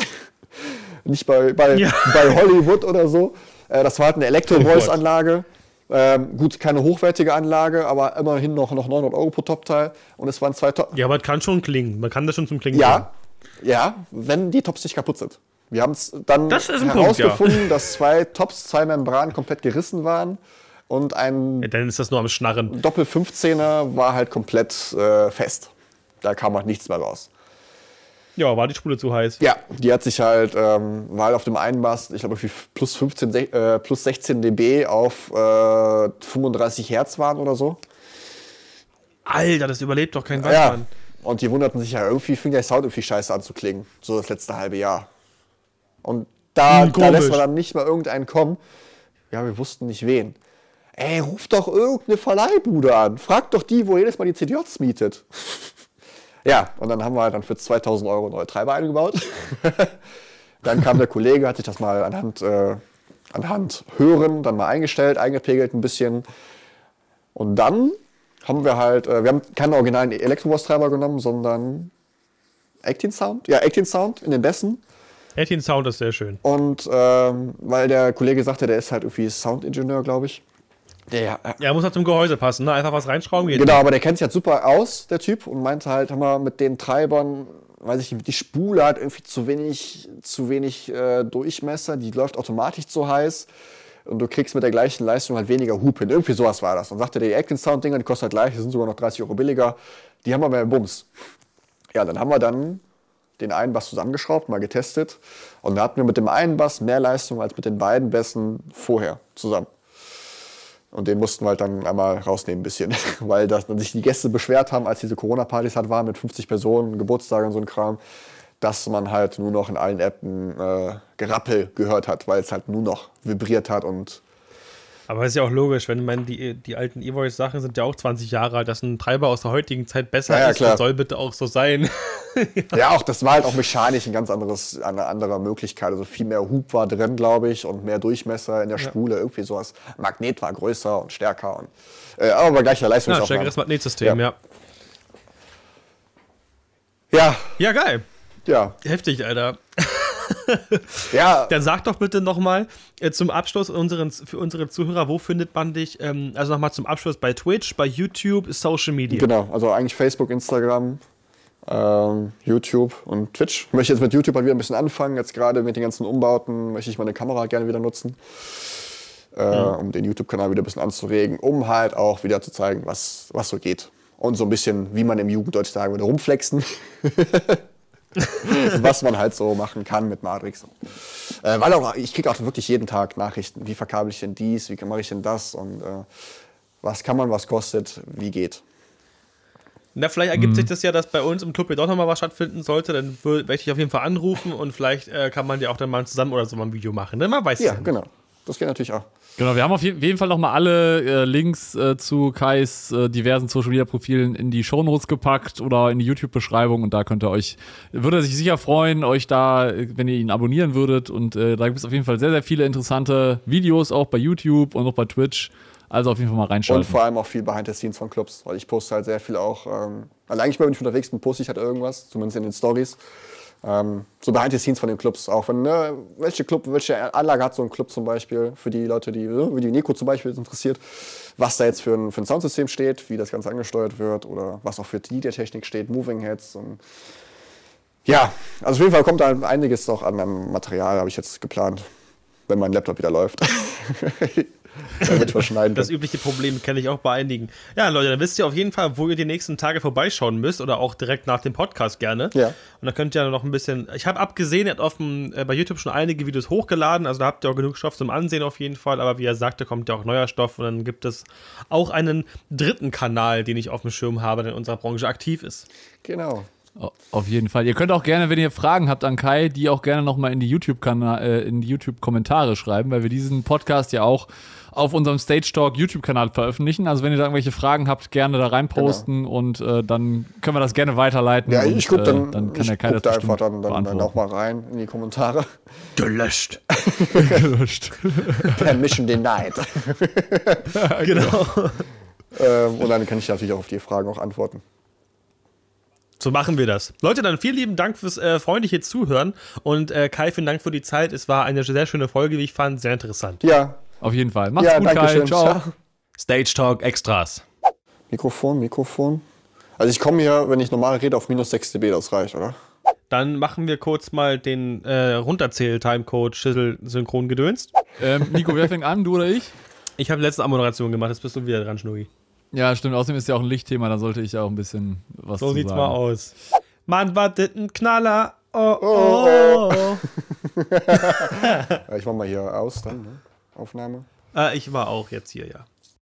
nicht bei, bei, ja. bei Hollywood oder so. Äh, das war halt eine Elektro-Voice-Anlage. Ähm, gut, keine hochwertige Anlage, aber immerhin noch, noch 900 Euro pro Topteil. Und es waren zwei Top. Ja, aber es kann schon klingen. Man kann das schon zum Klingen Ja, bringen. ja, wenn die Tops nicht kaputt sind. Wir haben es dann herausgefunden, Punkt, ja. dass zwei Tops, zwei Membranen komplett gerissen waren. Und ein ja, dann ist das nur am Schnarren. Doppel 15er war halt komplett äh, fest. Da kam halt nichts mehr raus. Ja, war die Spule zu heiß? Ja, die hat sich halt, ähm, war halt auf dem einen Mast, ich glaube, plus, 15, äh, plus 16 dB auf äh, 35 Hertz waren oder so. Alter, das überlebt doch kein Weißmann. Ja. Und die wunderten sich ja, irgendwie fing der Sound irgendwie scheiße an zu klingen. So das letzte halbe Jahr. Und da, hm, da lässt man dann nicht mal irgendeinen kommen. Ja, wir wussten nicht wen. Ey, ruf doch irgendeine Verleihbude an. Frag doch die, wo jedes Mal die CDJs mietet. Ja, und dann haben wir dann für 2000 Euro neue Treiber eingebaut. dann kam der Kollege, hat sich das mal anhand, äh, anhand Hören dann mal eingestellt, eingepegelt ein bisschen. Und dann haben wir halt, äh, wir haben keine originalen Elektrobus-Treiber genommen, sondern Actin Sound. Ja, Actin Sound in den Bässen. Actin Sound ist sehr schön. Und ähm, weil der Kollege sagte, der ist halt irgendwie Soundingenieur, glaube ich. Der, ja, muss halt zum Gehäuse passen, ne? Einfach was reinschrauben geht. Genau, aber der kennt sich halt super aus, der Typ, und meinte halt, haben wir mit den Treibern, weiß ich nicht, die Spule hat irgendwie zu wenig, zu wenig äh, Durchmesser, die läuft automatisch zu heiß und du kriegst mit der gleichen Leistung halt weniger Hub hin. Irgendwie sowas war das. Und sagte der, die Atkins Sound Dinger, die kosten halt gleich, die sind sogar noch 30 Euro billiger. Die haben wir mehr Bums. Ja, dann haben wir dann den einen Bass zusammengeschraubt, mal getestet. Und da hatten wir mit dem einen Bass mehr Leistung als mit den beiden Bässen vorher zusammen. Und den mussten wir halt dann einmal rausnehmen ein bisschen, weil das, sich die Gäste beschwert haben, als diese Corona-Partys halt waren mit 50 Personen, Geburtstage und so ein Kram, dass man halt nur noch in allen Appen äh, Gerappel gehört hat, weil es halt nur noch vibriert hat und aber ist ja auch logisch, wenn man die, die alten E-Voice-Sachen sind ja auch 20 Jahre alt, dass ein Treiber aus der heutigen Zeit besser ja, ja, ist, das soll bitte auch so sein. ja. ja. auch das war halt auch mechanisch ein ganz anderes, eine andere Möglichkeit. Also viel mehr Hub war drin, glaube ich, und mehr Durchmesser in der Spule, irgendwie sowas. Magnet war größer und stärker und äh, aber gleicher Leistung. Ja, stärkeres Magnetsystem, ja. Ja. Ja, geil. Ja. Heftig, Alter. ja. Dann sag doch bitte nochmal äh, zum Abschluss unseren, für unsere Zuhörer, wo findet man dich? Ähm, also nochmal zum Abschluss bei Twitch, bei YouTube, Social Media. Genau, also eigentlich Facebook, Instagram, ähm, YouTube und Twitch. Ich möchte jetzt mit YouTube mal wieder ein bisschen anfangen. Jetzt gerade mit den ganzen Umbauten möchte ich meine Kamera gerne wieder nutzen, äh, mhm. um den YouTube-Kanal wieder ein bisschen anzuregen, um halt auch wieder zu zeigen, was, was so geht. Und so ein bisschen, wie man im Jugenddeutsch sagen würde, rumflexen. was man halt so machen kann mit Matrix. Äh, weil auch, ich kriege auch wirklich jeden Tag Nachrichten. Wie verkabel ich denn dies? Wie mache ich denn das? Und äh, was kann man, was kostet? Wie geht? Na, vielleicht ergibt mhm. sich das ja, dass bei uns im Club hier doch nochmal was stattfinden sollte. Dann werde ich dich auf jeden Fall anrufen und vielleicht äh, kann man ja auch dann mal zusammen oder so mal ein Video machen. Denn man weiß ja. Ja, genau. Das geht natürlich auch. Genau, wir haben auf jeden Fall nochmal alle äh, Links äh, zu Kais äh, diversen Social Media Profilen in die Shownotes gepackt oder in die YouTube-Beschreibung und da könnt ihr euch, würde er sich sicher freuen, euch da, wenn ihr ihn abonnieren würdet und äh, da gibt es auf jeden Fall sehr, sehr viele interessante Videos auch bei YouTube und auch bei Twitch. Also auf jeden Fall mal reinschauen. Und vor allem auch viel Behind the Scenes von Clubs, weil ich poste halt sehr viel auch. Ähm, also eigentlich, wenn ich unterwegs bin, poste ich halt irgendwas, zumindest in den Stories. Ähm, so Behind the Scenes von den Clubs. Auch wenn, ne, welche Club, welche Anlage hat so ein Club zum Beispiel für die Leute, die, ne, wie die Nico zum Beispiel interessiert, was da jetzt für ein, für ein Soundsystem steht, wie das Ganze angesteuert wird oder was auch für die der Technik steht, Moving Heads und ja, also auf jeden Fall kommt da einiges noch an, an Material, habe ich jetzt geplant, wenn mein Laptop wieder läuft. damit verschneiden Das übliche Problem kenne ich auch bei einigen. Ja, Leute, dann wisst ihr auf jeden Fall, wo ihr die nächsten Tage vorbeischauen müsst oder auch direkt nach dem Podcast gerne. Ja. Und da könnt ihr noch ein bisschen. Ich habe abgesehen, ihr habt auf dem, äh, bei YouTube schon einige Videos hochgeladen, also da habt ihr auch genug Stoff zum Ansehen auf jeden Fall. Aber wie er sagte, kommt ja auch neuer Stoff und dann gibt es auch einen dritten Kanal, den ich auf dem Schirm habe, der in unserer Branche aktiv ist. Genau. Auf jeden Fall. Ihr könnt auch gerne, wenn ihr Fragen habt an Kai, die auch gerne nochmal in die YouTube-Kommentare äh, YouTube schreiben, weil wir diesen Podcast ja auch auf unserem Stage Talk YouTube-Kanal veröffentlichen. Also wenn ihr da irgendwelche Fragen habt, gerne da reinposten genau. und äh, dann können wir das gerne weiterleiten. Ja, ich gucke dann, äh, dann kann Kai das da einfach dann, dann, dann, auch mal rein in die Kommentare. Gelöscht. Gelöscht. Permission denied. genau. ähm, und dann kann ich natürlich auch auf die Fragen auch antworten. So machen wir das. Leute, dann vielen lieben Dank fürs äh, freundliche Zuhören und äh, Kai, vielen Dank für die Zeit. Es war eine sehr schöne Folge, wie ich fand, sehr interessant. Ja, auf jeden Fall. Macht's ja, gut, Kai. Schön. Ciao. Stage Talk Extras. Mikrofon, Mikrofon. Also ich komme hier, wenn ich normal rede, auf minus 6 dB, das reicht, oder? Dann machen wir kurz mal den äh, Runterzähl-Timecode Schüssel synchron gedönst. Ähm, Nico, wer fängt an, du oder ich? Ich habe letzte Moderation gemacht, jetzt bist du wieder dran, Schnurri. Ja, stimmt. Außerdem ist ja auch ein Lichtthema, da sollte ich ja auch ein bisschen was so zu sieht's mal aus. Mann, wartet ein Knaller. Oh, oh, oh. oh. ich mach mal hier aus dann, ne? Aufnahme. Äh, ich war auch jetzt hier, ja.